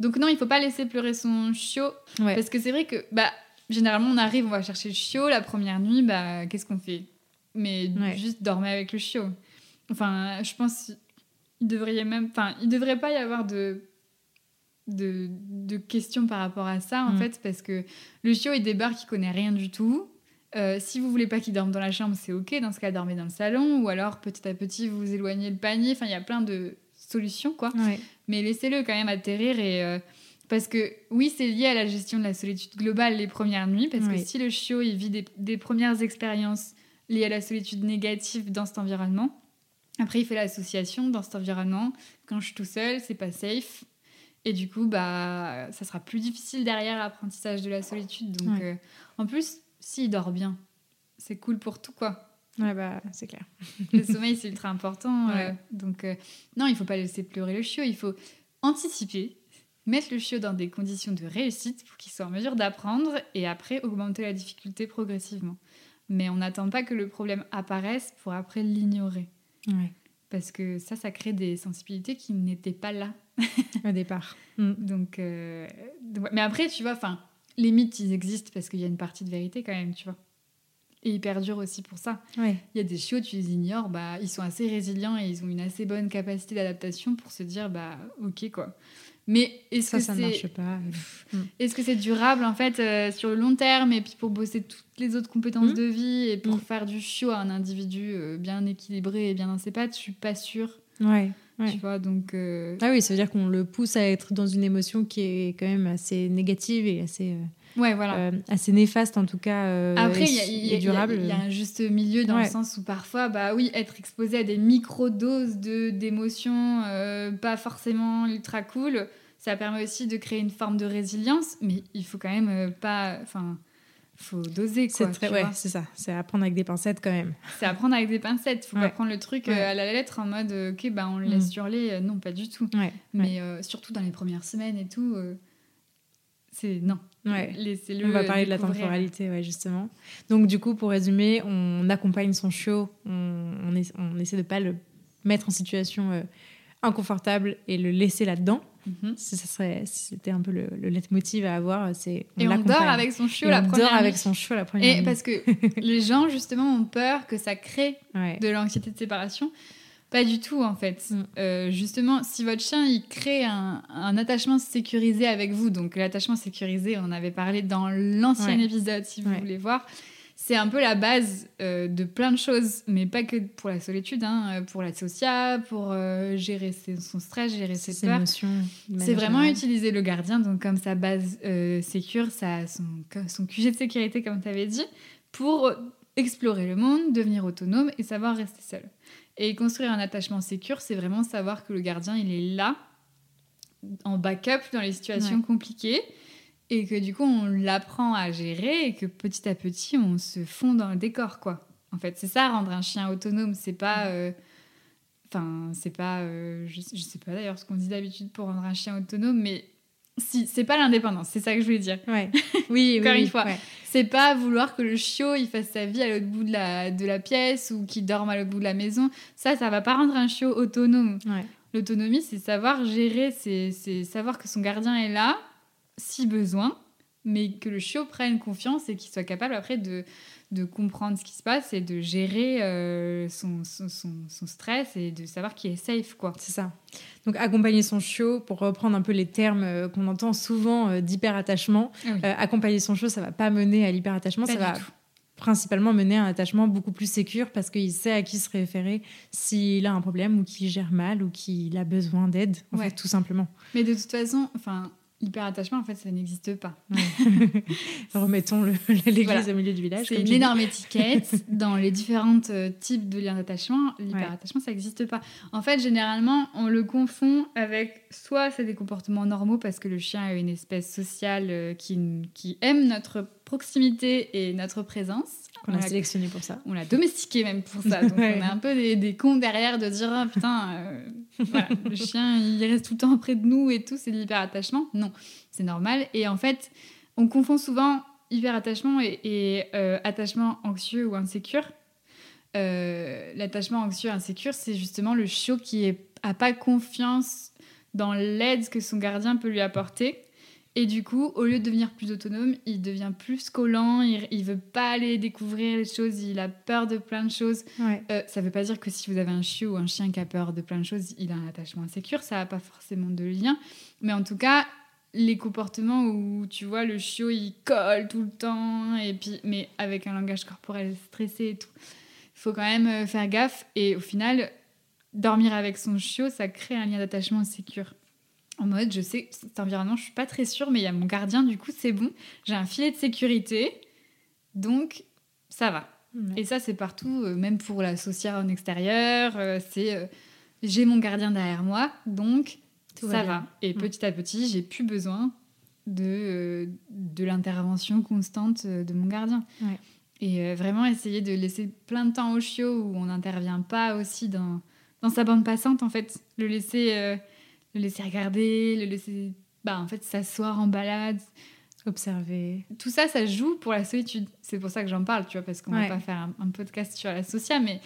Donc non, il faut pas laisser pleurer son chiot Ouais. parce que c'est vrai que bah généralement on arrive, on va chercher le chiot la première nuit, bah qu'est-ce qu'on fait? Mais Ouais. juste dormir avec le chiot. Enfin, je pense il devrait même enfin, il devrait pas y avoir de de, de questions par rapport à ça en Mm. fait parce que le chiot il débarque, il connaît rien du tout. Euh, si vous voulez pas qu'il dorme dans la chambre, c'est ok. Dans ce cas, dormez dans le salon ou alors petit à petit vous éloignez le panier. Enfin, il y a plein de solutions quoi Ouais. Mais laissez-le quand même atterrir et euh, parce que oui c'est lié à la gestion de la solitude globale les premières nuits parce que si le chiot il vit des, des premières expériences liées à la solitude négative dans cet environnement après il fait l'association dans cet environnement. Quand je suis tout seul c'est pas safe. Et du coup bah ça sera plus difficile derrière l'apprentissage de la solitude. Donc Ouais. euh, en plus s'il dort bien c'est cool pour tout quoi Ouais, bah, c'est clair. le sommeil, c'est ultra important. euh, donc, euh, non, il faut pas laisser pleurer le chiot. Il faut anticiper, mettre le chiot dans des conditions de réussite pour qu'il soit en mesure d'apprendre et après augmenter la difficulté progressivement. Mais on n'attend pas que le problème apparaisse pour après l'ignorer. Ouais. Parce que ça, ça crée des sensibilités qui n'étaient pas là. Au départ. Mm. Donc, euh, donc, ouais. mais après, tu vois, enfin, les mythes, ils existent parce qu'il y a une partie de vérité quand même, tu vois. Et ils perdurent aussi pour ça. Ouais. Il y a des chiots, tu les ignores, bah, ils sont assez résilients et ils ont une assez bonne capacité d'adaptation pour se dire, bah, ok, quoi. Mais est-ce que ça marche pas. est-ce que c'est durable, en fait, euh, sur le long terme et puis pour bosser toutes les autres compétences Mm. de vie et pour Mm. faire du chiot à un individu euh, bien équilibré et bien dans ses pattes, je suis pas sûre, Ouais. Ouais. tu vois, donc... euh, Ah oui, ça veut dire qu'on le pousse à être dans une émotion qui est quand même assez négative et assez, euh, Ouais, voilà. euh, assez néfaste en tout cas. euh, Après, il y, a- y y un juste milieu dans Ouais. le sens où parfois, bah oui, être exposé à des micro-doses de- d'émotions euh, pas forcément ultra cool, ça permet aussi de créer une forme de résilience, mais il faut quand même euh, pas. Enfin, faut doser quoi. C'est ouais, c'est ça. C'est à prendre avec des pincettes quand même. C'est à prendre avec des pincettes. Faut pas prendre le truc Ouais. à la lettre en mode ok, bah on le laisse hurler. Euh, non, pas du tout. Mais euh, surtout dans les premières semaines et tout, euh, c'est non. Ouais. On va parler de la temporalité, ouais, justement. Donc, du coup, pour résumer, on accompagne son chiot, on, on, essa- on essaie de pas le mettre en situation euh, inconfortable et le laisser là-dedans. Mhm. Ça serait, c'était un peu le, le leitmotiv à avoir, c'est Et on dort avec son chiot Et la on première dort avec son chiot la première Et nuit. parce que les gens, justement, ont peur que ça crée Ouais. de l'anxiété de séparation. Pas du tout, en fait. Mm. Euh, justement, si votre chien, il crée un, un attachement sécurisé avec vous, donc l'attachement sécurisé, on en avait parlé dans l'ancien Ouais. épisode, si vous Ouais. voulez voir, c'est un peu la base euh, de plein de choses, mais pas que pour la solitude, hein, euh, pour la socia, pour euh, gérer ses- son stress, gérer ses Ses peurs. C'est vraiment utiliser le gardien, donc comme sa base sécure, sa, son, son QG de sécurité, comme tu avais dit, pour explorer le monde, devenir autonome et savoir rester seul. Et construire un attachement sécure, c'est vraiment savoir que le gardien, il est là, en backup dans les situations Ouais. compliquées, et que du coup, on l'apprend à gérer, et que petit à petit, on se fond dans le décor, quoi. En fait, c'est ça, rendre un chien autonome, c'est pas... euh, Enfin, c'est pas. euh, je, je sais pas d'ailleurs ce qu'on dit d'habitude pour rendre un chien autonome, mais si, c'est pas l'indépendance, c'est ça que je voulais dire. Ouais. Oui, Encore oui, une fois. ouais. C'est pas vouloir que le chiot il fasse sa vie à l'autre bout de la, de la pièce ou qu'il dorme à l'autre bout de la maison. Ça, ça va pas rendre un chiot autonome. Ouais. L'autonomie, c'est savoir gérer, c'est c'est savoir que son gardien est là, si besoin, mais que le chiot prenne confiance et qu'il soit capable après de, de comprendre ce qui se passe et de gérer euh, son, son, son- son stress et de savoir qu'il est safe, quoi. C'est ça. Donc accompagner son chiot, pour reprendre un peu les termes euh, qu'on entend souvent euh, d'hyperattachement, Ah oui. euh, accompagner son chiot, ça va pas mener à l'hyperattachement, ça va tout. principalement mener à un attachement beaucoup plus sécure parce qu'il sait à qui se référer s'il a un problème ou qu'il gère mal ou qu'il a besoin d'aide, en Ouais. fait, tout simplement. Mais de toute façon, enfin, hyperattachement, en fait, ça n'existe pas. Remettons l'église Voilà. au milieu du village. C'est une énorme étiquette dans les différents euh, types de liens d'attachement. L'hyperattachement, ça n'existe pas. En fait, généralement, on le confond avec soit c'est des comportements normaux parce que le chien est une espèce sociale euh, qui, qui aime notre proximité et notre présence. On l'a- sélectionné pour ça. on l'a domestiqué même pour ça. Donc Ouais. on a un peu des, des cons derrière de dire ah, putain, euh, voilà, le chien, il reste tout le temps près de nous et tout, c'est l'hyperattachement. Non, c'est normal. Et en fait, on confond souvent hyperattachement et, et euh, attachement anxieux ou insécure. Euh, L'attachement anxieux insécure, c'est justement le chiot qui n'a pas confiance dans l'aide que son gardien peut lui apporter. Et du coup, au lieu de devenir plus autonome, il devient plus collant, il, il veut pas aller découvrir les choses, il a peur de plein de choses. Ouais. Euh, ça veut pas dire que si vous avez un chiot ou un chien qui a peur de plein de choses, il a un attachement insécure, ça n'a pas forcément de lien. Mais en tout cas, les comportements où tu vois le chiot il colle tout le temps, et puis, mais avec un langage corporel stressé et tout, il faut quand même euh, faire gaffe. Et au final, dormir avec son chiot, ça crée un lien d'attachement sécure. En mode, je sais, cet environnement, je suis pas très sûre, mais il y a mon gardien, du coup, c'est bon. J'ai un filet de sécurité, donc ça va. Et ça, c'est partout, euh, même pour la sociale en extérieur. euh, c'est euh, j'ai mon gardien derrière moi, donc Tout ça va. Et petit à petit, j'ai plus besoin de, de l'intervention constante de mon gardien. Ouais. Et vraiment essayer de laisser plein de temps au chiot où on n'intervient pas aussi dans, dans sa bande passante, en fait. Le laisser, le laisser regarder, le laisser bah, en fait, s'asseoir en balade. Observer. Tout ça, ça joue pour la solitude. C'est pour ça que j'en parle, tu vois, parce qu'on Ouais. va pas faire un, un podcast sur la socia, mais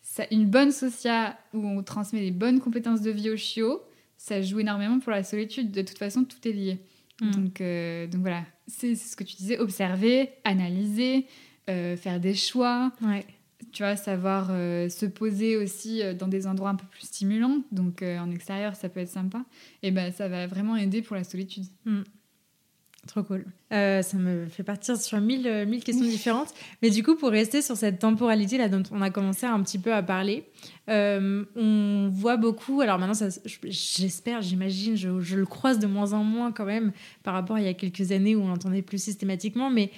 ça, une bonne socia où on transmet les bonnes compétences de vie au chiot, ça joue énormément pour la solitude. De toute façon, tout est lié. Mm. Donc, euh, donc voilà, c'est c'est ce que tu disais, observer, analyser, euh, faire des choix, Ouais. Tu vois, savoir euh, se poser aussi euh, dans des endroits un peu plus stimulants. Donc euh, en extérieur, ça peut être sympa. Et ben ça va vraiment aider pour la solitude. Trop cool. Euh, ça me fait partir sur mille, mille questions différentes. Mais du coup, pour rester sur cette temporalité là dont on a commencé un petit peu à parler, euh, on voit beaucoup. Alors maintenant, j'espère, j'imagine, je, je le croise de moins en moins quand même par rapport à il y a quelques années où on l'entendait plus systématiquement. Mais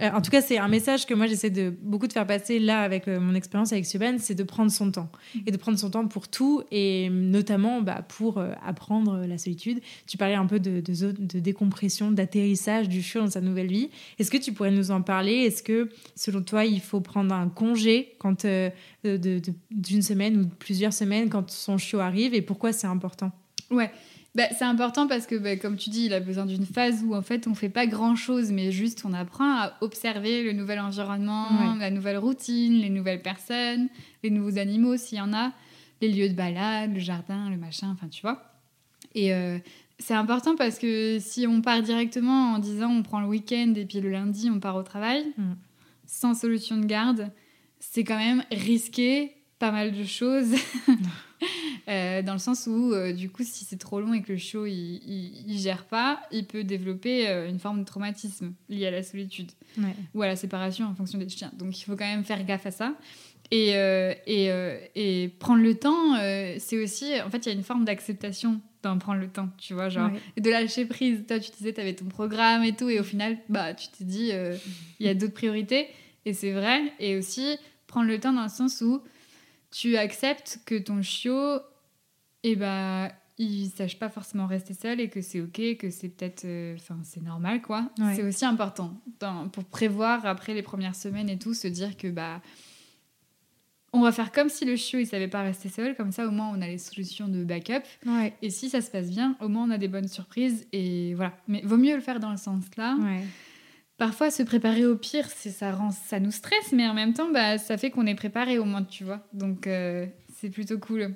en tout cas, c'est un message que moi j'essaie de beaucoup de faire passer là avec euh, mon expérience avec Subban, c'est de prendre son temps et de prendre son temps pour tout et notamment bah, pour euh, apprendre la solitude. Tu parlais un peu de, de, décompression, d'atterrissage du chiot dans sa nouvelle vie. Est-ce que tu pourrais nous en parler? Est-ce que selon toi, il faut prendre un congé quand euh, d'une semaine ou de plusieurs semaines quand son chiot arrive et pourquoi c'est important? Ouais. Bah, c'est important parce que, bah, comme tu dis, il a besoin d'une phase où en fait on fait pas grand chose, mais juste on apprend à observer le nouvel environnement, Ouais. la nouvelle routine, les nouvelles personnes, les nouveaux animaux s'il y en a, les lieux de balade, le jardin, le machin, enfin tu vois. Et euh, c'est important parce que si on part directement en disant on prend le week-end et puis le lundi on part au travail, Mm. sans solution de garde, c'est quand même risqué pas mal de choses. Euh, dans le sens où, euh, du coup, si c'est trop long et que le chiot il, il, il gère pas, il peut développer euh, une forme de traumatisme lié à la solitude Ouais. ou à la séparation en fonction des chiens. Donc il faut quand même faire gaffe à ça. Et, et, et prendre le temps, c'est aussi. En fait, il y a une forme d'acceptation d'en prendre le temps, tu vois, genre. Ouais. De lâcher prise. Toi, tu disais, tu avais ton programme et tout, et au final, bah, tu t'es dit, il y a d'autres priorités. Et c'est vrai. Et aussi, prendre le temps dans le sens où tu acceptes que ton chiot, et bah, il sache pas forcément rester seul et que c'est ok, que c'est peut-être. euh, Enfin, c'est normal, quoi. Ouais. C'est aussi important dans- pour prévoir après les premières semaines et tout, se dire que, bah. On va faire comme si le chiot il savait pas rester seul, comme ça au moins on a les solutions de backup. Ouais. Et si ça se passe bien, au moins on a des bonnes surprises et voilà. Mais vaut mieux le faire dans le sens là. Ouais. Parfois se préparer au pire, c'est ça rend ça nous stresse, mais en même temps bah ça fait qu'on est préparé au moins, tu vois. Donc euh, c'est plutôt cool.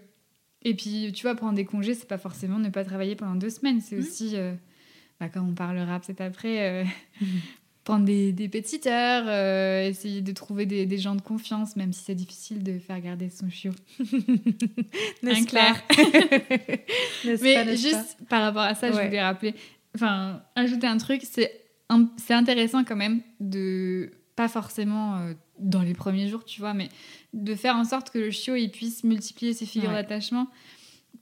Et puis tu vois prendre des congés, c'est pas forcément ne pas travailler pendant deux semaines, c'est Mhm. aussi euh, bah, comme on parlera peut-être après. euh, Prendre des, des petites heures, euh, essayer de trouver des, des gens de confiance, même si c'est difficile de faire garder son chiot. N'est-ce N'est-ce Mais pas, n'est-ce pas juste par rapport à ça, je voulais rappeler, enfin, ajouter un truc, c'est c'est intéressant quand même de, pas forcément euh, dans les premiers jours, tu vois, mais de faire en sorte que le chiot il puisse multiplier ses figures Ouais. d'attachement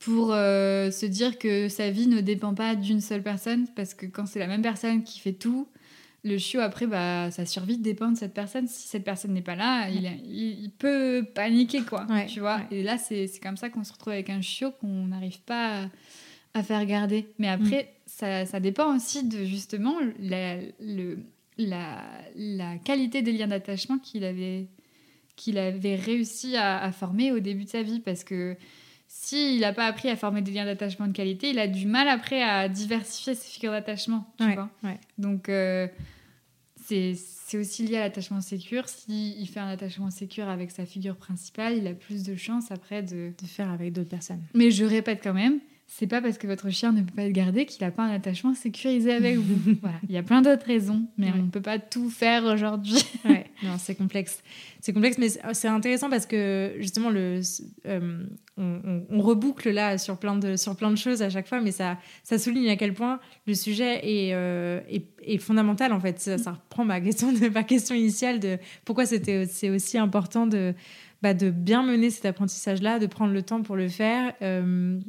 pour euh, se dire que sa vie ne dépend pas d'une seule personne, parce que quand c'est la même personne qui fait tout, le chiot après, bah, sa survie dépend de cette personne. Si cette personne n'est pas là, il, il, il peut paniquer, quoi, Ouais, tu vois. Et là, c'est c'est comme ça qu'on se retrouve avec un chiot qu'on n'arrive pas à, à faire garder. Mais après, ça, ça dépend aussi de justement la, le, la, la qualité des liens d'attachement qu'il avait, qu'il avait réussi à, à former au début de sa vie. Parce que s'il n'a pas appris à former des liens d'attachement de qualité, il a du mal après à diversifier ses figures d'attachement. Tu Ouais, vois ouais. Donc, euh, c'est aussi lié à l'attachement sécure. S'il fait un attachement sécure avec sa figure principale, il a plus de chances après de. De faire avec d'autres personnes. Mais je répète quand même, c'est pas parce que votre chien ne peut pas être gardé qu'il n'a pas un attachement sécurisé avec vous. voilà. Il y a plein d'autres raisons, mais Ouais. on ne peut pas tout faire aujourd'hui. Ouais, non, c'est complexe. C'est complexe, mais c'est intéressant parce que justement, le, euh, on, on- on reboucle là sur plein, de, sur plein de choses à chaque fois, mais ça, ça souligne à quel point le sujet est, euh, est, est fondamental en fait. Ça, ça reprend ma question, de, ma question initiale de pourquoi c'était c'est aussi important de, bah, de bien mener cet apprentissage-là, de prendre le temps pour le faire. Euh,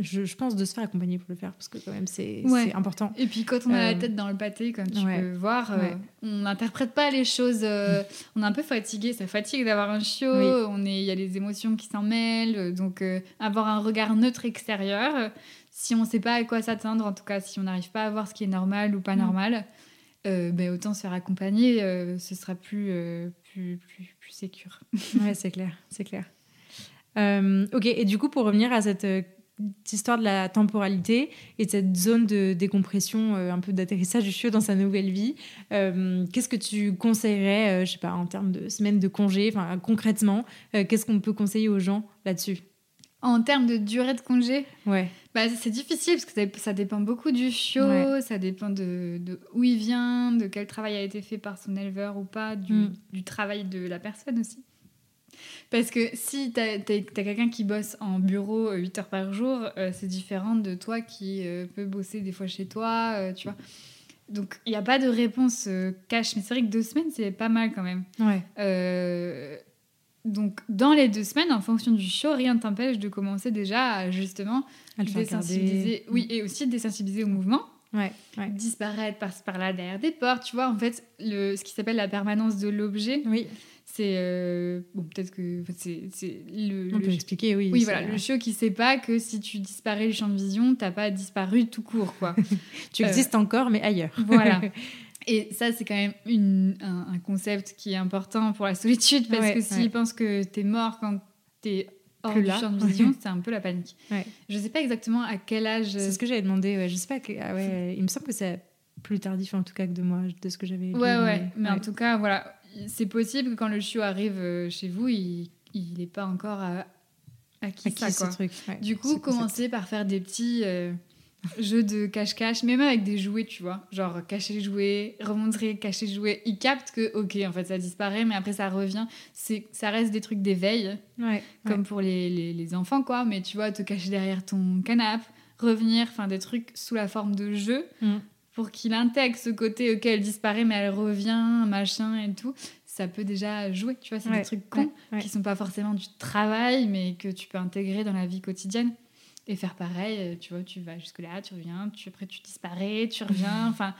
je, je pense de se faire accompagner pour le faire parce que quand même c'est Ouais. important. Et puis quand on a Euh, la tête dans le pâté, comme tu ouais. peux voir, euh, on n'interprète pas les choses. euh, on est un peu fatigué, ça fatigue d'avoir un chiot. Oui. On est, il y a les émotions qui s'en mêlent, euh, donc euh, avoir un regard neutre extérieur. euh, si on ne sait pas à quoi s'attendre, en tout cas, si on n'arrive pas à voir ce qui est normal ou pas Mm. normal, euh, ben, autant se faire accompagner. euh, ce sera plus euh, plus plus plus sécure. Ouais, c'est clair, c'est clair. Euh, ok, et du coup, pour revenir à cette, euh, cette histoire de la temporalité et de cette zone de décompression, euh, un peu d'atterrissage du chiot dans sa nouvelle vie, euh, qu'est-ce que tu conseillerais, euh, je sais pas, en termes de semaines de congé, enfin concrètement, euh, qu'est-ce qu'on peut conseiller aux gens là-dessus? En termes de durée de congé, Ouais, Bah, c'est difficile parce que ça, ça dépend beaucoup du chiot, Ouais. ça dépend de, de où il vient, de quel travail a été fait par son éleveur ou pas, du, Mm. du travail de la personne aussi. Parce que si tu as, quelqu'un qui bosse en bureau 8 heures par jour, euh, c'est différent de toi qui euh, peut bosser des fois chez toi, euh, tu vois. Donc il n'y a pas de réponse euh, cash, mais c'est vrai que deux semaines, c'est pas mal quand même. ouais, Euh, donc, dans les deux semaines, en fonction du show, rien ne t'empêche de commencer déjà à justement à le faire désensibiliser. Oui, et aussi désensibiliser au mouvement. Ouais, ouais. Disparaître par-là derrière des portes. Tu vois, en fait, le, ce qui s'appelle la permanence de l'objet, Oui, c'est. euh, bon, peut-être que. C'est le. on le peut expliquer, oui. oui, voilà, le chiot qui sait pas que si tu disparais du champ de vision, t'as pas disparu tout court, quoi. Tu euh, existes encore, mais ailleurs. Voilà. Et ça, c'est quand même une, un, un concept qui est important pour la solitude, parce Ouais, que s'il ouais. pense que t'es mort quand t'es hors du là. champ de vision, c'est un peu la panique. Ouais. Je sais pas exactement à quel âge. C'est ce que j'avais demandé. Ouais. Je sais pas. Que... ah ouais, il me semble que c'est plus tardif en tout cas que de moi, de ce que j'avais. lu, Ouais, ouais. Mais en tout cas, voilà. C'est possible que quand le chiot arrive euh, chez vous, il n'est pas encore à, acquis Acquis ça, ce quoi. truc. ouais, Du coup, concept. commencer par faire des petits euh, jeux de cache-cache, même avec des jouets, tu vois. Genre cacher les jouets, remontrer, cacher les jouets. Il capte que, ok, en fait, ça disparaît, mais après, ça revient. C'est, ça reste des trucs d'éveil, Ouais, comme pour les, les, les enfants, quoi. Mais tu vois, te cacher derrière ton canapé, revenir, enfin, des trucs sous la forme de jeu Mm. Pour qu'il intègre ce côté, ok, elle disparaît, mais elle revient, machin et tout. Ça peut déjà jouer, tu vois, c'est Ouais, des trucs cons ouais, ouais. qui sont pas forcément du travail, mais que tu peux intégrer dans la vie quotidienne. Et faire pareil, euh, tu vois, tu vas jusque-là, tu reviens, tu, après tu disparais, tu reviens, enfin...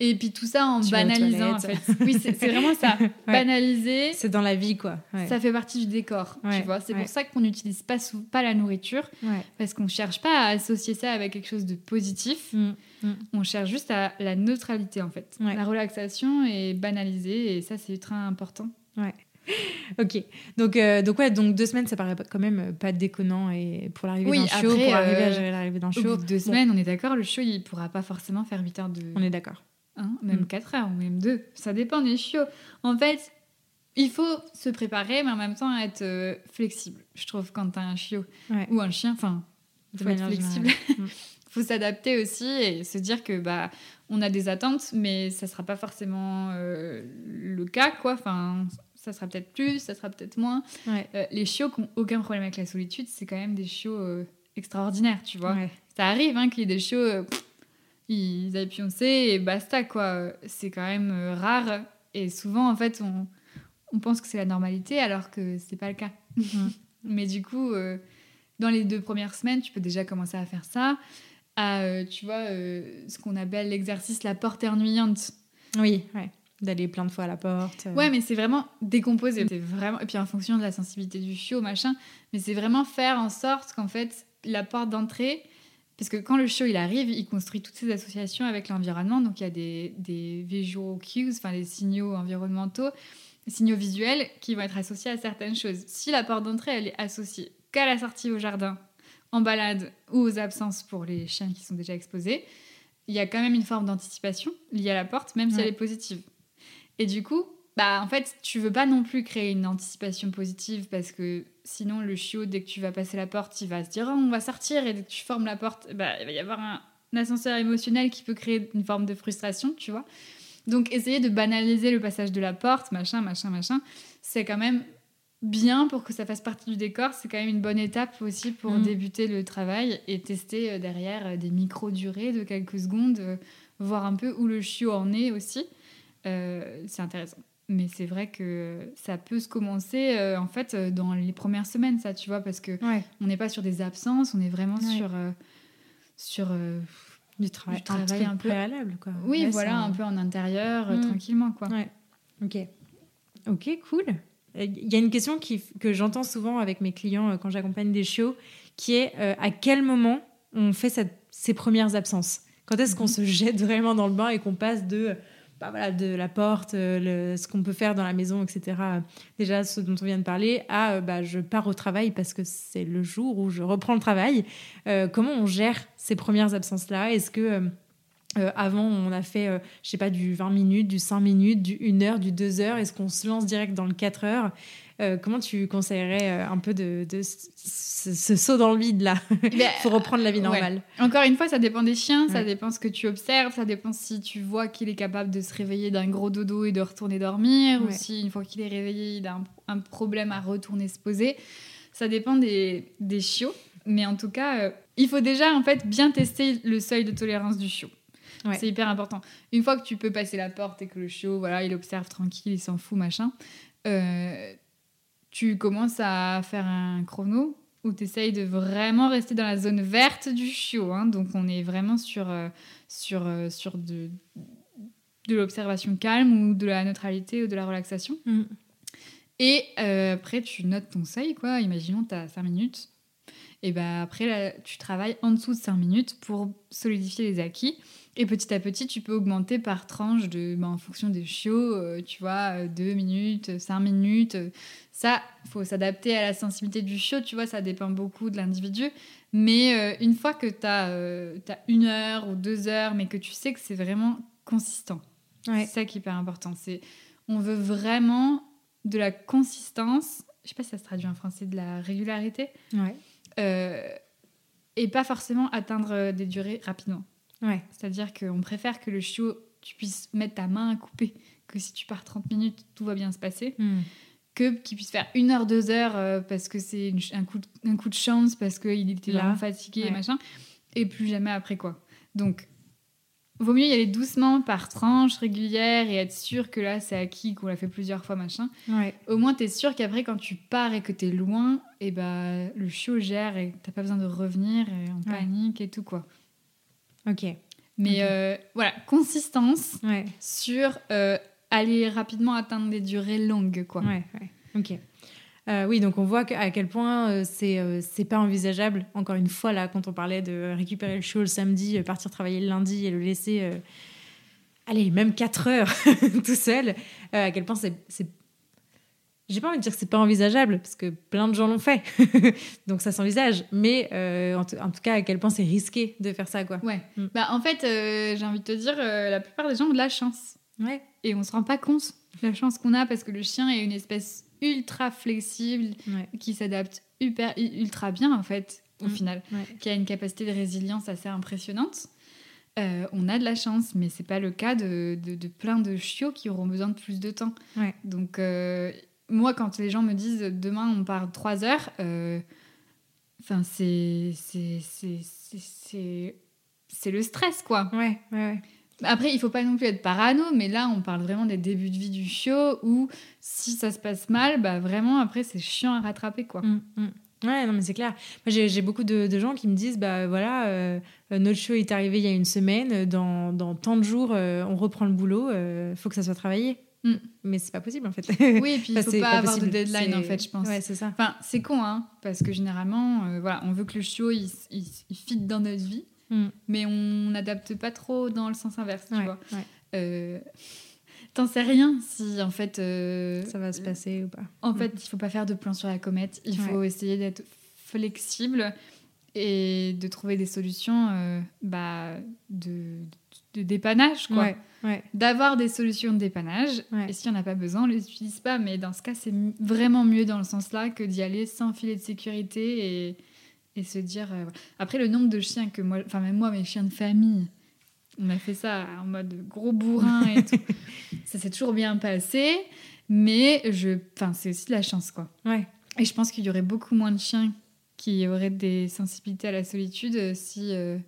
Et puis tout ça en Tu banalisant, en fait. Oui, c'est vraiment ça. Banaliser, C'est dans la vie, quoi. Ouais. ça fait partie du décor, Ouais, tu vois. C'est ouais. pour ça qu'on n'utilise pas, pas la nourriture, Ouais. parce qu'on cherche pas à associer ça avec quelque chose de positif. Mm, mm. On cherche juste à la neutralité, en fait. Ouais. La relaxation est banalisée, et ça, c'est ultra important. Ok. Donc, euh, donc, ouais, donc deux semaines, ça paraît quand même euh, pas déconnant et pour l'arrivée Oui, d'un chiot, après, pour arriver à euh, gérer l'arrivée d'un Au chiot. bout de deux bon, semaines, on est d'accord, le chiot, il pourra pas forcément faire 8 heures de... on est d'accord. Hein, même Mm. 4 heures, ou même 2. Ça dépend des chiots. En fait, il faut se préparer, mais en même temps être euh, flexible. Je trouve quand t'as un chiot Ouais. ou un chien, enfin, De manière flexible. faut s'adapter aussi et se dire que bah on a des attentes, mais ça sera pas forcément euh, le cas, quoi. Enfin, ça sera peut-être plus, ça sera peut-être moins. Ouais. Euh, les chiots qui ont aucun problème avec la solitude, c'est quand même des chiots euh, extraordinaires, tu vois. Ouais. Ça arrive hein, qu'il y ait des chiots, pff, ils aillent pioncer et basta quoi. C'est quand même rare et souvent en fait on, on pense que c'est la normalité alors que c'est pas le cas. Mhm. Mais du coup, dans les deux premières semaines, tu peux déjà commencer à faire ça, à euh, tu vois euh, ce qu'on appelle l'exercice la porte ennuyante. Oui, ouais. D'aller plein de fois à la porte. euh. Ouais, mais c'est vraiment décomposé. C'est vraiment et puis en fonction de la sensibilité du chiot, machin. Mais c'est vraiment faire en sorte qu'en fait la porte d'entrée, parce que quand le chiot il arrive, il construit toutes ses associations avec l'environnement. Donc il y a des, des visual cues, enfin des signaux environnementaux, des signaux visuels qui vont être associés à certaines choses. Si la porte d'entrée elle est associée qu'à la sortie au jardin, en balade ou aux absences pour les chiens qui sont déjà exposés, il y a quand même une forme d'anticipation liée à la porte, même si Ouais. elle est positive. Et du coup, bah en fait, tu veux pas non plus créer une anticipation positive parce que sinon le chiot, dès que tu vas passer la porte, il va se dire Oh, on va sortir et dès que tu formes la porte, bah, il va y avoir un, un ascenseur émotionnel qui peut créer une forme de frustration, tu vois. Donc essayer de banaliser le passage de la porte, machin, machin, machin, c'est quand même bien pour que ça fasse partie du décor. C'est quand même une bonne étape aussi pour Mm. débuter le travail et tester euh, derrière euh, des micro-durées de quelques secondes, euh, voir un peu où le chiot en est aussi. Euh, c'est intéressant. Mais c'est vrai que ça peut se commencer euh, en fait dans les premières semaines, ça, tu vois, parce que Ouais. on n'est pas sur des absences, on est vraiment Ouais. sur euh, sur Du travail, Du travail un, peu- préalable, quoi. oui, Ouais, voilà, un peu en intérieur, Mm. tranquillement, quoi. Ok. Ok, cool. Il y a une question qui, que j'entends souvent avec mes clients euh, quand j'accompagne des chiots, qui est euh, à quel moment on fait cette- ces premières absences? Quand est-ce qu'on Mhm. se jette vraiment dans le bain et qu'on passe de, bah voilà, de la porte, euh, le- ce qu'on peut faire dans la maison, etc. euh, Déjà, ce dont on vient de parler, à euh, bah, je pars au travail parce que c'est le jour où je reprends le travail. Euh, comment on gère ces premières absences-là? Est-ce que euh, avant, on a fait, euh, je sais pas, du 20 minutes, du 5 minutes, du 1 heure, du 2 heures. Est-ce qu'on se lance direct dans le 4 heures? Euh, Comment tu conseillerais euh, un peu de, de ce, saut dans le vide là Ben, pour reprendre la vie ouais. normale Encore une fois, ça dépend des chiens, ça dépend ce que tu observes, ça dépend si tu vois qu'il est capable de se réveiller d'un gros dodo et de retourner dormir, ou si une fois qu'il est réveillé, il a un, un problème à retourner se poser. Ça dépend des, des chiots, mais en tout cas, il faut déjà en fait bien tester le seuil de tolérance du chiot. Ouais. C'est hyper important. Une fois que tu peux passer la porte et que le chiot, voilà, il observe tranquille, il s'en fout, machin, euh, tu commences à faire un chrono où tu essayes de vraiment rester dans la zone verte du chiot. hein. Donc on est vraiment sur, euh, sur, euh, sur de, de l'observation calme ou de la neutralité ou de la relaxation. Mm. Et euh, après, tu notes ton seuil, quoi. Imaginons, tu as 5 minutes. Et ben après, là, tu travailles en dessous de 5 minutes pour solidifier les acquis. Et petit à petit, tu peux augmenter par tranche de, ben, en fonction des chiots, euh, tu vois, 2 minutes, 5 minutes. Ça, faut s'adapter à la sensibilité du chiot, tu vois, ça dépend beaucoup de l'individu. Mais euh, une fois que tu as, une heure ou deux heures, mais que tu sais que c'est vraiment consistant, Ouais. c'est ça qui est hyper important. C'est on veut vraiment de la consistance. Je sais pas si ça se traduit en français, de la régularité, Ouais. euh, et pas forcément atteindre euh, des durées rapidement. Ouais. C'est-à-dire qu'on préfère que le chiot, tu puisses mettre ta main à couper, que si tu pars 30 minutes, tout va bien se passer, Mm. que qu'il puisse faire une heure, deux heures euh, parce que c'est un, coup de, un coup de chance, parce qu'il était Là. vraiment fatigué Ouais. et machin, et plus jamais après quoi. Donc, vaut mieux y aller doucement par tranche régulière et être sûr que là c'est acquis, qu'on l'a fait plusieurs fois, machin. Ouais. Au moins, t'es sûr qu'après, quand tu pars et que t'es loin, et bah, le chiot gère et t'as pas besoin de revenir et en Ouais. panique et tout quoi. Ok. Mais euh, voilà, consistance Ouais. sur euh, aller rapidement atteindre des durées longues quoi. Ouais. ouais. Ok. Euh, oui, donc on voit à quel point c'est c'est pas envisageable. Encore une fois, là, quand on parlait de récupérer le chiot le samedi, partir travailler le lundi et le laisser, allez, même 4 heures tout seul, à quel point c'est. J'ai pas envie de dire que c'est pas envisageable, parce que plein de gens l'ont fait. donc ça s'envisage. Mais euh, en, tout- en tout cas, à quel point c'est risqué de faire ça, quoi. Ouais. Mm. Bah, en fait, euh, j'ai envie de te dire, euh, la plupart des gens ont de la chance. Ouais. Et on se rend pas compte de la chance qu'on a parce que le chien est une espèce ultra flexible Ouais. qui s'adapte hyper, ultra bien en fait au Mm. final, Ouais. qui a une capacité de résilience assez impressionnante. Euh, on a de la chance, mais c'est pas le cas de, de, de plein de chiots qui auront besoin de plus de temps. Ouais. Donc euh, moi, quand les gens me disent demain on part 3 heures, euh, enfin c'est c'est c'est c'est- c'est c'est le stress quoi. Ouais, ouais, ouais. Après, il faut pas non plus être parano, mais là, on parle vraiment des débuts de vie du chiot où si ça se passe mal, bah vraiment, après, c'est chiant à rattraper, quoi. Mm, mm. Ouais, non, mais c'est clair. Moi, j'ai beaucoup de, de gens qui me disent bah voilà, euh, notre show est arrivé il y a une semaine, dans, dans tant de jours, euh, on reprend le boulot, euh, faut que ça soit travaillé. Mm. Mais c'est pas possible en fait. Oui, et puis il faut c'est pas, avoir possible. de deadline, en fait, je pense. Ouais, c'est ça. Enfin, c'est con, hein, parce que généralement, euh, voilà, on veut que le chiot, il, il, il fit dans notre vie, Mm. mais on n'adapte pas trop dans le sens inverse, tu Ouais, vois. ouais. Euh, T'en sais rien si, en fait... euh, Ça va se passer ou pas. En Mm. fait, il faut pas faire de plan sur la comète. Il faut essayer d'être flexible et de trouver des solutions bah, de, de dépannage, quoi. Ouais, ouais. D'avoir des solutions de dépannage. Ouais. Et si on n'a pas besoin, on les utilise pas. Mais dans ce cas, c'est vraiment mieux dans le sens là que d'y aller sans filet de sécurité et, et se dire. euh. Après, le nombre de chiens que moi, enfin même moi, mes chiens de famille, on a fait ça en mode gros bourrin et tout. ça s'est toujours bien passé. Mais je, enfin, c'est aussi de la chance, quoi. Ouais. Et je pense qu'il y aurait beaucoup moins de chiens qui auraient des sensibilités à la solitude si euh,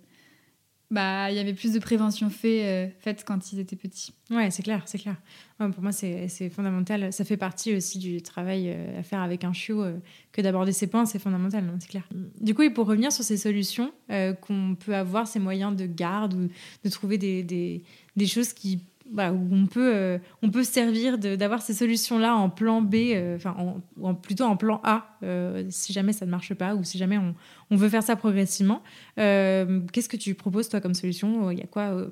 bah il y avait plus de prévention euh, faite quand ils étaient petits. Ouais, c'est clair, c'est clair. Pour moi, c'est fondamental. Ça fait partie aussi du travail euh, à faire avec un chiot euh, que d'aborder ces points, c'est fondamental, c'est clair. Du coup, pour revenir sur ces solutions qu'on peut avoir, ces moyens de garde ou de trouver des, des, des choses qui voilà, où on peut, on peut se servir d'avoir ces solutions-là en plan B, euh, plutôt en plan A, si jamais ça ne marche pas ou si jamais on, on veut faire ça progressivement. Euh, Qu'est-ce que tu proposes toi comme solution Il y a quoi euh,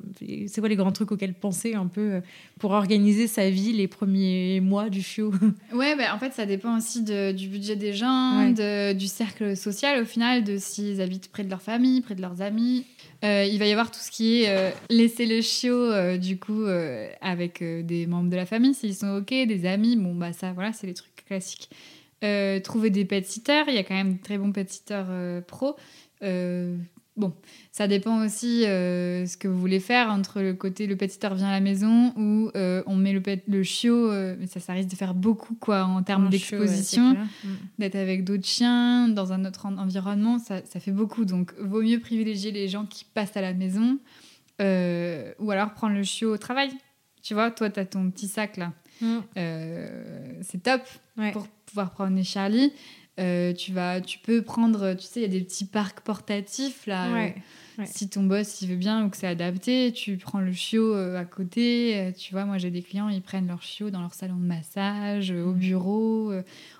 C'est quoi les grands trucs auxquels penser un peu euh, pour organiser sa vie les premiers mois du chiot Ouais, bah, en fait, ça dépend aussi de- du budget des gens, Ouais. de- du cercle social au final, de s'ils habitent près de leur famille, près de leurs amis. Euh, il va y avoir tout ce qui est euh, laisser le chiot, euh, du coup, euh, avec euh, des membres de la famille, s'ils sont OK, des amis. Bon, bah ça, voilà, c'est les trucs classiques. Euh, trouver des pet sitters, il y a quand même de très bons pet sitters euh, pro. Euh, bon, ça dépend aussi ce que vous voulez faire entre le côté le pet sitter vient à la maison ou on met le, pet, le chiot, mais ça, ça risque de faire beaucoup quoi en termes ouais, d'exposition. Mm. d'être avec d'autres chiens dans un autre en- environnement, ça, ça fait beaucoup. Donc, vaut mieux privilégier les gens qui passent à la maison ou alors prendre le chiot au travail. Tu vois, toi, tu as ton petit sac là. Mm. Euh, c'est top Ouais. pour pouvoir prendre Charlie. Euh, tu, vas, tu peux prendre, tu sais, il y a des petits parcs portatifs là. Ouais. Euh, ouais. Si ton boss il veut bien ou que c'est adapté, tu prends le chiot à côté. Tu vois, moi j'ai des clients, ils prennent leur chiot dans leur salon de massage, au Mm. bureau.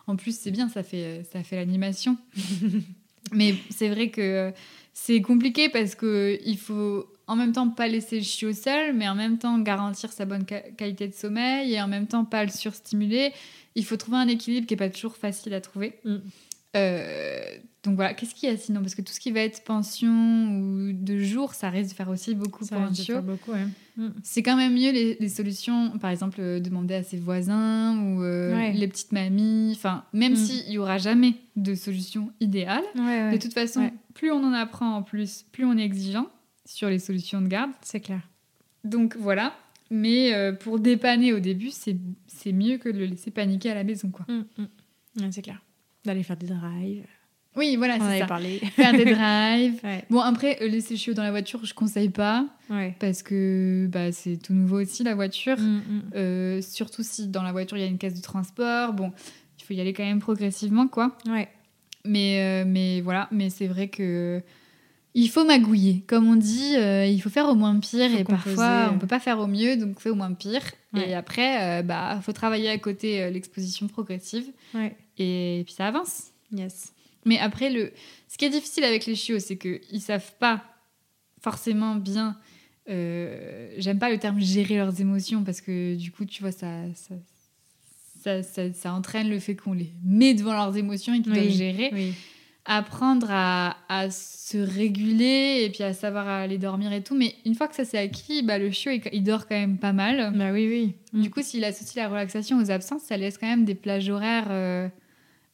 En plus, c'est bien, ça fait, ça fait l'animation. Mais c'est vrai que c'est compliqué parce que il faut en même temps pas laisser le chiot seul, mais en même temps garantir sa bonne qualité de sommeil et en même temps pas le surstimuler. Il faut trouver un équilibre qui est pas toujours facile à trouver. Mm. Euh, donc voilà, qu'est-ce qu'il y a sinon? Parce que tout ce qui va être pension ou de jour, ça risque de faire aussi beaucoup Ça pour un risque de chiot. faire beaucoup, ouais. Mm. C'est quand même mieux les, les solutions, par exemple, euh, demander à ses voisins ou euh, Ouais. les petites mamies. Enfin, même Mm. s'il y aura jamais de solution idéale, Ouais, de toute façon, plus on en apprend en plus, plus on est exigeant sur les solutions de garde. C'est clair. Donc voilà. Mais euh, pour dépanner au début, c'est mieux que de le laisser paniquer à la maison, quoi. Mm, mm. Ouais, c'est clair. D'aller faire des drives. Oui, voilà, c'est ça. parlé. Faire des drives. Ouais. Bon, après, euh, laisser chiot dans la voiture, je conseille pas. Ouais. Parce que bah, c'est tout nouveau aussi, la voiture. Mm, mm. Euh, surtout si dans la voiture, il y a une caisse de transport. Bon, il faut y aller quand même progressivement, quoi. Ouais. Mais, euh, mais voilà, mais c'est vrai que il faut magouiller. Comme on dit, euh, il faut faire au moins pire. Et composer. parfois, on peut pas faire au mieux, donc fait au moins pire. Ouais. Et après, euh, bah, faut travailler à côté euh, l'exposition progressive. Ouais. Et puis ça avance. Yes. Mais après, le... ce qui est difficile avec les chiots, c'est qu'ils savent pas forcément bien. euh, J'aime pas le terme gérer leurs émotions parce que du coup, tu vois, ça, ça, ça, ça- ça entraîne le fait qu'on les met devant leurs émotions et qu'ils Oui. doivent gérer. Oui. Apprendre à, à se réguler et puis à savoir aller dormir et tout. Mais une fois que ça s'est acquis, bah, le chiot, il, il dort quand même pas mal. Bah oui, oui. Du coup, s'il associe la relaxation aux absences, ça laisse quand même des plages horaires euh,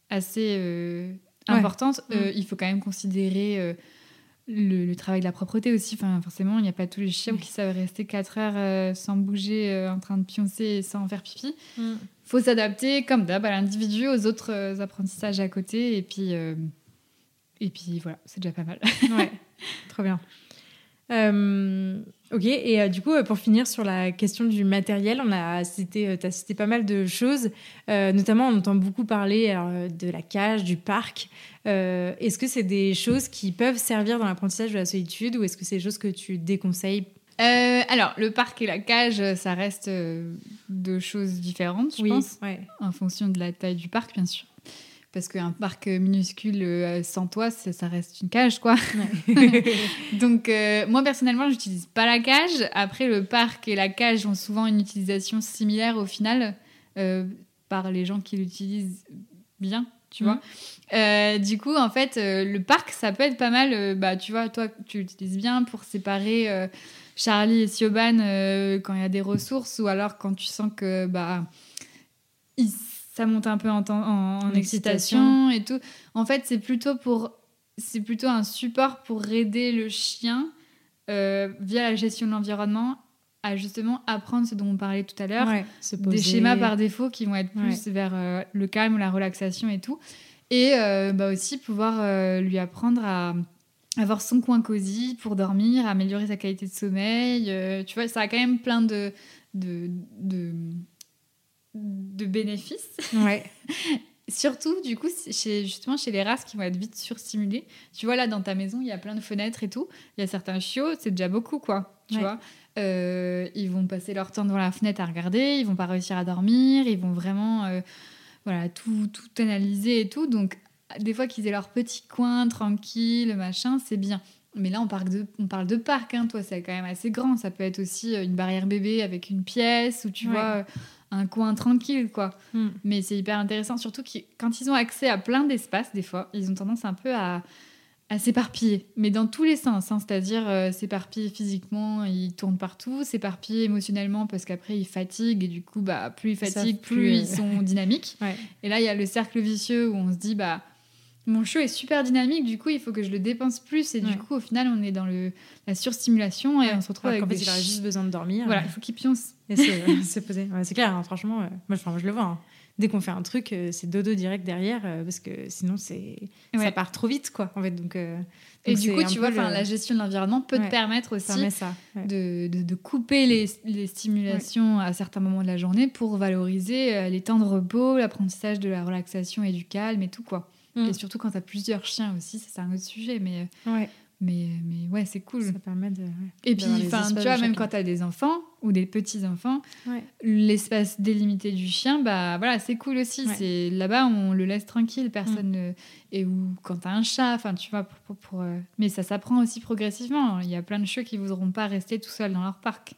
assez euh, Ouais. importantes. Euh, Mm. il faut quand même considérer euh, le, le travail de la propreté aussi. Enfin, forcément, il n'y a pas tous les chiens qui savent rester 4 heures euh, sans bouger, euh, en train de pioncer et sans faire pipi. Mm. faut s'adapter, comme d'hab, à l'individu, aux autres euh, apprentissages à côté. Et puis, euh, et puis voilà, c'est déjà pas mal. Ouais, trop bien. Euh, ok, et euh, du coup, euh, pour finir sur la question du matériel, on a cité, tu as cité pas mal de choses. Euh, notamment, on entend beaucoup parler alors, de la cage, du parc. Est-ce que c'est des choses qui peuvent servir dans l'apprentissage de la solitude ou est-ce que c'est des choses que tu déconseilles? Euh, alors, le parc et la cage, ça reste euh, deux choses différentes, je pense. ouais. en fonction de la taille du parc, bien sûr. Parce qu'un parc minuscule euh, sans toit, ça, reste une cage, quoi. Donc, euh, moi, personnellement, j'utilise pas la cage. Après, le parc et la cage ont souvent une utilisation similaire au final euh, par les gens qui l'utilisent bien. tu vois. Euh, du coup, en fait, le parc, ça peut être pas mal. bah, tu vois, toi, tu l'utilises bien pour séparer Charlie et Siobhan quand il y a des ressources ou alors quand tu sens que bah, ça monte un peu en, excitation et tout. En fait, c'est plutôt pour. C'est plutôt un support pour aider le chien euh, via la gestion de l'environnement à justement apprendre ce dont on parlait tout à l'heure Ouais, des schémas par défaut qui vont être plus vers euh, le calme, la relaxation et tout. Et euh, bah aussi pouvoir lui apprendre à avoir son coin cosy pour dormir, améliorer sa qualité de sommeil. tu vois, ça a quand même plein de, de, de, de bénéfices. Ouais. Surtout, du coup, chez, justement, chez les races qui vont être vite surstimulées. Tu vois, là, dans ta maison, il y a plein de fenêtres et tout. Il y a certains chiots, c'est déjà beaucoup, quoi. Tu Ouais. vois Euh, Ils vont passer leur temps devant la fenêtre à regarder, ils vont pas réussir à dormir, ils vont vraiment euh, voilà, tout, tout analyser et tout. Donc, des fois qu'ils aient leur petit coin tranquille, machin, c'est bien. Mais là, on parle de, on parle de parc, hein. toi, c'est quand même assez grand. Ça peut être aussi euh, une barrière bébé avec une pièce ou tu Ouais. vois, un coin tranquille, quoi. Mm. Mais c'est hyper intéressant, surtout qu'ils- quand ils ont accès à plein d'espaces, des fois, ils ont tendance un peu à, à s'éparpiller. Mais dans tous les sens, hein, c'est-à-dire euh, s'éparpiller physiquement, ils tournent partout, s'éparpiller émotionnellement parce qu'après ils fatiguent et du coup, bah, plus ils fatiguent, plus, plus, euh, ils sont dynamiques. Ouais. Et là, il y a le cercle vicieux où on se dit, bah, mon chiot est super dynamique, du coup, il faut que je le dépense plus. Et Ouais. du coup, au final, on est dans le, la surstimulation et Ouais. on se retrouve Alors avec qu'en fait, des il aurait juste besoin de dormir. Voilà, il faut qu'il pionce. Et se poser. Ouais, c'est clair, hein, franchement, euh, moi, enfin, moi, je le vois. hein. Dès qu'on fait un truc, euh, c'est dodo direct derrière, euh, parce que sinon, c'est ça part trop vite, quoi. En fait, donc. Et du coup, tu vois, le- la gestion de l'environnement peut te permettre aussi ça. de, de- de couper les, les stimulations à certains moments de la journée pour valoriser les temps de repos, l'apprentissage de la relaxation et du calme et tout quoi. Mm. Et surtout quand tu as plusieurs chiens aussi, ça, c'est un autre sujet, mais, euh, Ouais, mais, mais ouais, c'est cool. ça permet de. ouais, Et puis, tu vois, même quand tu as des enfants ou des petits-enfants, Ouais. l'espace délimité du chien, bah voilà, c'est cool aussi. C'est Là-bas, on le laisse tranquille, personne ne- Et ou quand tu as un chat, enfin, tu vois, pour, pour- pour, euh, mais ça s'apprend aussi progressivement. Il y a plein de chiots qui voudront pas rester tout seuls dans leur parc.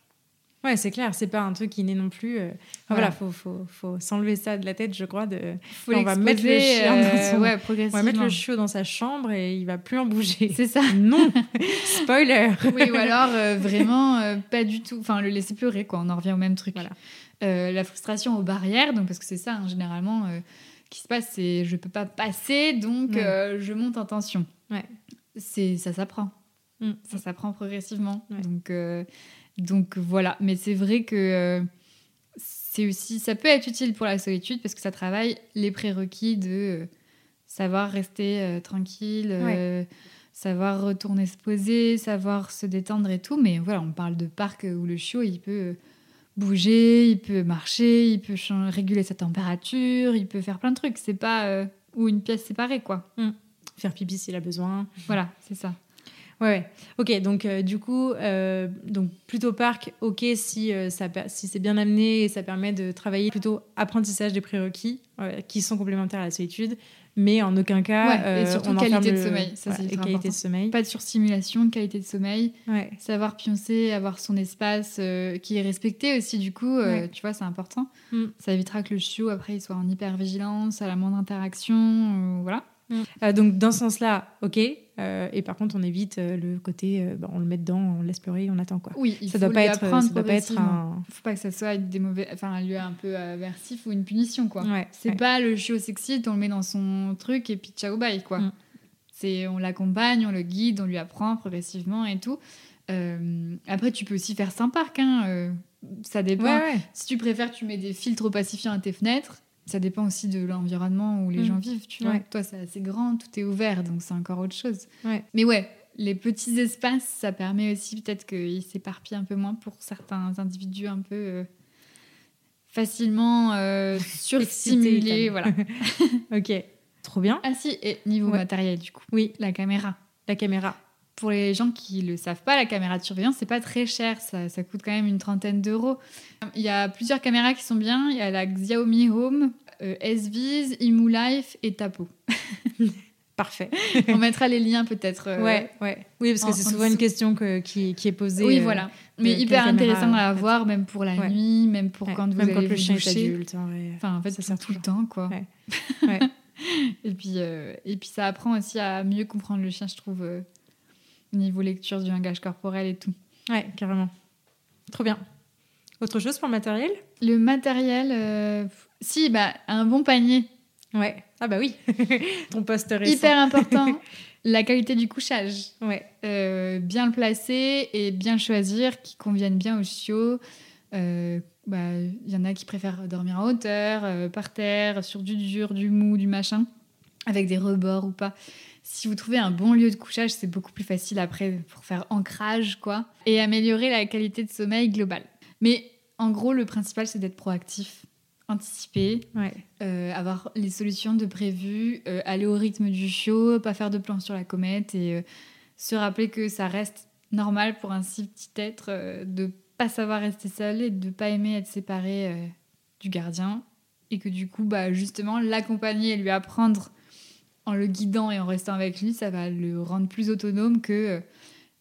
Ouais, c'est clair, c'est pas un truc qui n'est non plus. euh, Voilà. voilà, faut, faut, faut s'enlever ça de la tête, je crois. De... Faut On va mettre le chien dans euh, son- ouais, On progressivement. va mettre le chiot dans sa chambre et il va plus en bouger. C'est ça. Non Spoiler oui, ou alors euh, vraiment euh, pas du tout. Enfin, le laisser pleurer, quoi. On en revient au même truc. Voilà. La frustration aux barrières, donc parce que c'est ça, hein, généralement, qui se passe, c'est je peux pas passer, donc Ouais. je monte en tension. Ouais. C'est ça s'apprend. Mm. Ça s'apprend progressivement. Ouais. Donc, donc voilà. Mais c'est vrai que euh, c'est aussi, ça peut être utile pour la solitude parce que ça travaille les prérequis de euh, savoir rester euh, tranquille, savoir retourner se poser, savoir se détendre et tout. Mais voilà, on parle de parc où le chiot, il peut bouger, il peut marcher, il peut réguler sa température, il peut faire plein de trucs. C'est pas euh, ou une pièce séparée, quoi. Faire pipi s'il a besoin. Voilà, c'est ça. Ouais, ouais. Ok, donc euh, du coup, euh, donc plutôt parc, ok si, euh, ça si c'est bien amené et ça permet de travailler plutôt apprentissage des prérequis qui sont complémentaires à la solitude, mais en aucun cas. Ouais, et surtout on qualité de le- sommeil, ça, c'est hyper qualité important. de sommeil. Pas de surstimulation, qualité de sommeil, Ouais. savoir pioncer, avoir son espace qui est respecté aussi, du coup, tu vois, c'est important. Mm. Ça évitera que le chiot, après, il soit en hypervigilance, à la moindre interaction, voilà. Euh, donc dans ce sens-là, ok. euh, et par contre, on évite euh, le côté, bah, on le met dedans, on laisse pleurer, on attend quoi. Oui, il Ça faut doit pas être, ça doit pas être un. faut pas que ça soit des mauvais enfin un lieu un peu aversif ou une punition quoi Ouais. c'est ouais. pas le chiot s'excite on le met dans son truc et puis ciao bye quoi Mm. c'est on l'accompagne on le guide on lui apprend progressivement et tout Euh, après tu peux aussi faire ça en parc hein, euh, ça dépend Ouais, ouais. si tu préfères tu mets des filtres pacifiants à tes fenêtres ça dépend aussi de l'environnement où les Mm. gens vivent tu vois Ouais. toi c'est assez grand tout est ouvert donc c'est encore autre chose Ouais. mais ouais les petits espaces, ça permet aussi peut-être qu'ils s'éparpillent un peu moins pour certains individus un peu euh, facilement euh, surstimulés. Voilà. Ok. Trop bien. Ah si, et niveau Ouais. matériel du coup, Oui, la caméra. la caméra. Pour les gens qui le savent pas, la caméra de surveillance, c'est pas très cher, ça, ça coûte quand même une trentaine d'euros. Il y a plusieurs caméras qui sont bien, il y a la Xiaomi Home, euh, SViz, Life et Tapo. Parfait. On mettra les liens peut-être. euh, Ouais, ouais. Oui, parce que en- c'est en souvent une question que, qui, qui est posée. Oui, euh, voilà. Mais hyper intéressant à avoir, même pour la Ouais. nuit, même pour ouais, quand vous Même allez quand le vous chien doucher. adulte. en vrai. Enfin, en fait, Ça sert tout le temps, quoi. Ouais. Et, puis, euh, et puis ça apprend aussi à mieux comprendre le chien, je trouve, niveau lecture du langage corporel et tout. Ouais, carrément. Trop bien. Autre chose pour le matériel? Le matériel, euh, si, bah, un bon panier. Ouais. Ah bah oui. Ton poste récent. Hyper important. la qualité du couchage. Ouais. Euh, bien le placer et bien choisir, qui convienne bien au chiot. Euh, bah, Il y en a qui préfèrent dormir en hauteur, par terre, sur du dur, du mou, du machin, avec des rebords ou pas. Si vous trouvez un bon lieu de couchage, c'est beaucoup plus facile après pour faire ancrage, quoi. Et améliorer la qualité de sommeil globale. Mais en gros, le principal, c'est d'être proactif, anticiper, Ouais. euh, avoir les solutions de prévu, euh, aller au rythme du chiot, pas faire de plan sur la comète et euh, se rappeler que ça reste normal pour un si petit être de pas savoir rester seul et de pas aimer être séparé du gardien et que du coup bah justement l'accompagner et lui apprendre en le guidant et en restant avec lui ça va le rendre plus autonome que euh,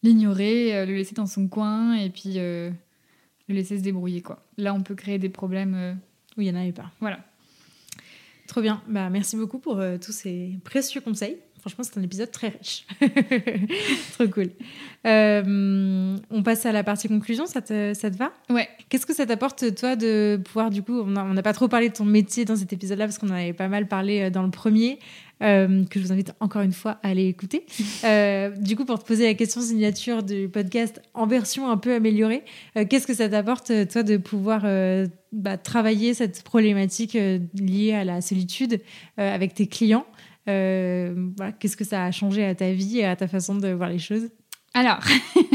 l'ignorer euh, le laisser dans son coin et puis euh, le laisser se débrouiller quoi là on peut créer des problèmes euh, Où il n'y en avait pas. voilà Trop bien. Bah, merci beaucoup pour euh, tous ces précieux conseils. Franchement, c'est un épisode très riche. Trop cool. Euh, on passe à la partie conclusion, ça te, ça te va? Ouais Qu'est-ce que ça t'apporte, toi, de pouvoir, du coup, on n'a pas trop parlé de ton métier dans cet épisode-là, parce qu'on en avait pas mal parlé dans le premier, euh, que je vous invite encore une fois à aller écouter. Euh, du coup, pour te poser la question signature du podcast en version un peu améliorée, euh, qu'est-ce que ça t'apporte, toi, de pouvoir bah, travailler cette problématique liée à la solitude avec tes clients voilà, Qu'est-ce que ça a changé à ta vie et à ta façon de voir les choses? Alors,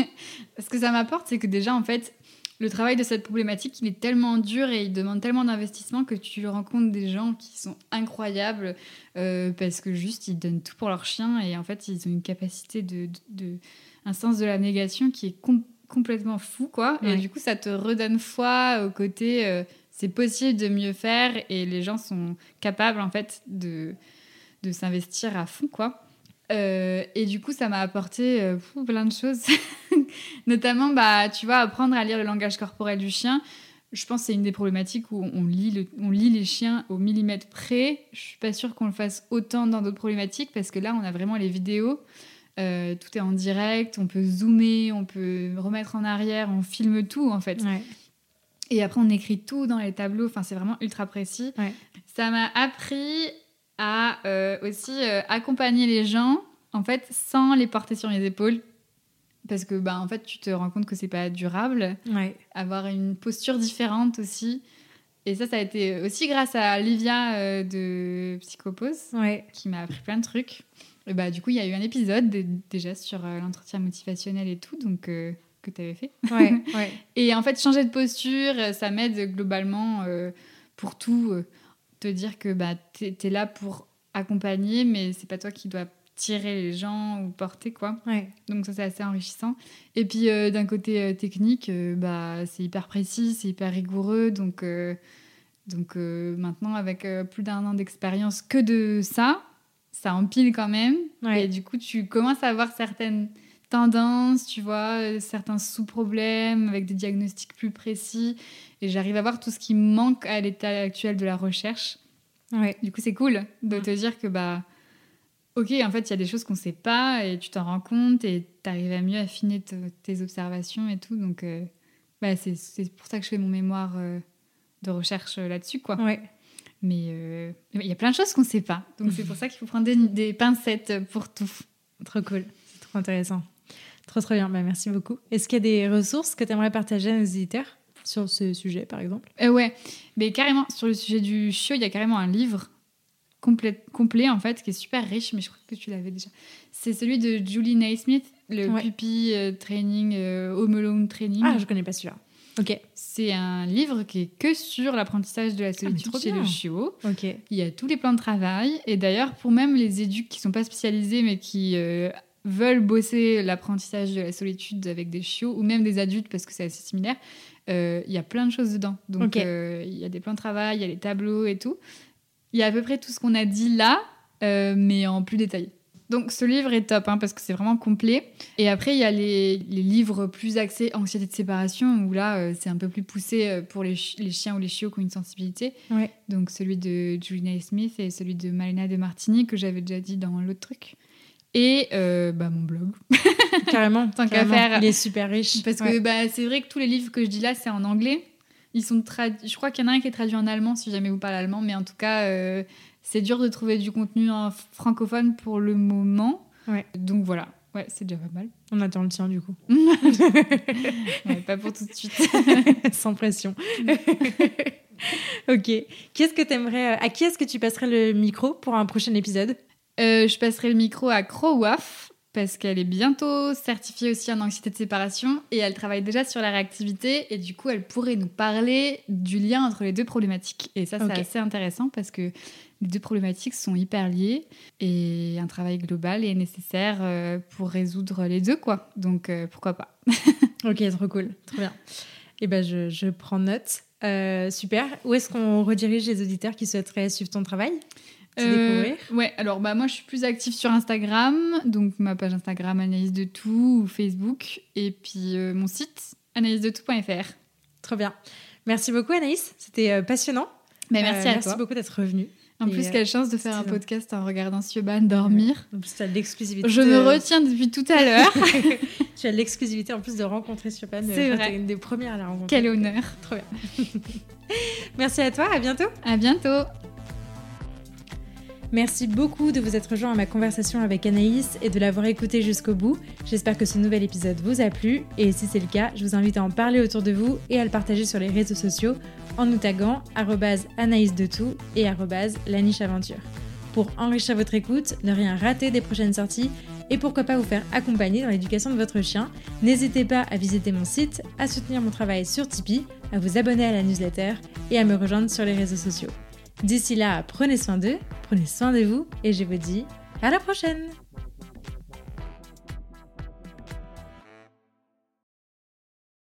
ce que ça m'apporte, c'est que déjà, en fait, le travail de cette problématique, il est tellement dur et il demande tellement d'investissement que tu rencontres des gens qui sont incroyables euh, parce que juste, ils donnent tout pour leur chien et en fait, ils ont une capacité de... de- de- un sens de la négation qui est com- complètement fou, quoi. Ouais. Et du coup, ça te redonne foi au côté... euh, c'est possible de mieux faire et les gens sont capables, en fait, de, de s'investir à fond, quoi. Euh, et du coup, ça m'a apporté euh, plein de choses. Notamment, bah, tu vois, apprendre à lire le langage corporel du chien. Je pense que c'est une des problématiques où on lit, le- on lit les chiens au millimètre près. Je suis pas sûre qu'on le fasse autant dans d'autres problématiques parce que là, on a vraiment les vidéos. Euh, tout est en direct, on peut zoomer, on peut remettre en arrière, on filme tout en fait. Ouais. Et après, on écrit tout dans les tableaux. Enfin, c'est vraiment ultra précis. Ouais. Ça m'a appris à euh, aussi euh, accompagner les gens, en fait, sans les porter sur mes épaules. Parce que, bah, en fait, tu te rends compte que c'est pas durable. Ouais. Avoir une posture différente aussi. Et ça, ça a été aussi grâce à Livia euh, de Psychopose, Ouais. qui m'a appris plein de trucs. Et bah, du coup, il y a eu un épisode dé- déjà sur l'entretien motivationnel et tout, donc que tu avais fait. Ouais. ouais. Et en fait, changer de posture, ça m'aide globalement euh, pour tout. euh, te dire que bah, t'es es là pour accompagner, mais c'est pas toi qui dois tirer les gens ou porter, quoi. Ouais. Donc ça, c'est assez enrichissant. Et puis, euh, d'un côté euh, technique, euh, bah, c'est hyper précis, c'est hyper rigoureux. Donc, donc maintenant, avec plus d'un an d'expérience que de ça, ça empile quand même. Ouais. Et du coup, tu commences à avoir certaines tendances, tu vois, euh, certains sous-problèmes avec des diagnostics plus précis. Et j'arrive à voir tout ce qui manque à l'état actuel de la recherche. Ouais. Du coup, c'est cool de te dire que, bah, ok, en fait, il y a des choses qu'on sait pas et tu t'en rends compte et tu arrives à mieux affiner te- tes observations et tout. Donc, euh, bah, c'est- pour ça que je fais mon mémoire euh, de recherche euh, là-dessus, quoi. Ouais. Mais il y a plein de choses qu'on sait pas. Donc, c'est pour ça qu'il faut prendre des, des pincettes pour tout. Trop cool. C'est trop intéressant. Trop, trop bien. Bah, merci beaucoup. Est-ce qu'il y a des ressources que tu aimerais partager à nos éditeurs sur ce sujet, par exemple? Euh, ouais, mais carrément, sur le sujet du chiot, il y a carrément un livre complet, complet, en fait, qui est super riche, mais je crois que tu l'avais déjà. C'est celui de Julie Naismith, le Ouais. Puppy euh, Training, euh, Home Alone Training. Ah, je connais pas celui-là. Ok. C'est un livre qui est que sur l'apprentissage de la solitude Ah, chez bien. le chiot. Ok. Il y a tous les plans de travail. Et d'ailleurs, pour même les éducs qui sont pas spécialisés, mais qui euh, veulent bosser l'apprentissage de la solitude avec des chiots, ou même des adultes, parce que c'est assez similaire, euh, il y a plein de choses dedans. Donc, euh, il y a des plans de travail, il y a les tableaux et tout. Il y a à peu près tout ce qu'on a dit là, euh, mais en plus détaillé. Donc ce livre est top hein, parce que c'est vraiment complet. Et après, il y a les, livres plus axés anxiété de séparation où là, c'est un peu plus poussé pour les, chiens ou les chiots qui ont une sensibilité. Donc celui de Julie Smith et celui de Malena de Martini que j'avais déjà dit dans l'autre truc. Et euh, bah, mon blog. Carrément. Tant qu'à faire. Il est super riche. Parce que bah, c'est vrai que tous les livres que je dis là, c'est en anglais. Ils sont Je crois qu'il y en a un qui est traduit en allemand si jamais vous parlez allemand, mais en tout cas, c'est dur de trouver du contenu francophone pour le moment. Ouais. Donc voilà, ouais, c'est déjà pas mal. On attend le tien du coup. pas pour tout de suite. Sans pression. ok. Qu'est-ce que t'aimerais euh, À qui est-ce que tu passerais le micro pour un prochain épisode? Euh, Je passerai le micro à Crowaf parce qu'elle est bientôt certifiée aussi en anxiété de séparation et elle travaille déjà sur la réactivité et du coup elle pourrait nous parler du lien entre les deux problématiques. Et ça c'est assez intéressant parce que les deux problématiques sont hyper liées et un travail global est nécessaire euh, pour résoudre les deux, quoi. Donc euh, pourquoi pas Ok, trop cool, trop bien. Et eh ben je, je prends note. Euh, super. Où est-ce qu'on redirige les auditeurs qui souhaiteraient suivre ton travail? Découvrir Ouais, alors bah, moi je suis plus active sur Instagram, donc ma page Instagram Analyse de tout ou Facebook, et puis mon site analyse de tout.fr. Trop bien. Merci beaucoup Anaïs, c'était passionnant. Mais bah, merci à toi. Merci beaucoup d'être revenue. En plus, quelle chance de faire un podcast en regardant Siobhan dormir. En plus, tu as l'exclusivité. Je me retiens depuis tout à l'heure. tu as l'exclusivité en plus de rencontrer Siobhan. C'est vrai. Une des premières à la rencontrer. Quel honneur. Trop bien. Merci à toi, à bientôt. À bientôt. Merci beaucoup de vous être rejoint à ma conversation avec Anaïs et de l'avoir écouté jusqu'au bout. J'espère que ce nouvel épisode vous a plu et si c'est le cas, je vous invite à en parler autour de vous et à le partager sur les réseaux sociaux en nous taguant Anaïs de tout et la niche aventure. Pour enrichir votre écoute, ne rien rater des prochaines sorties et pourquoi pas vous faire accompagner dans l'éducation de votre chien, n'hésitez pas à visiter mon site, à soutenir mon travail sur Tipeee, à vous abonner à la newsletter et à me rejoindre sur les réseaux sociaux. D'ici là, prenez soin d'eux, prenez soin de vous et je vous dis à la prochaine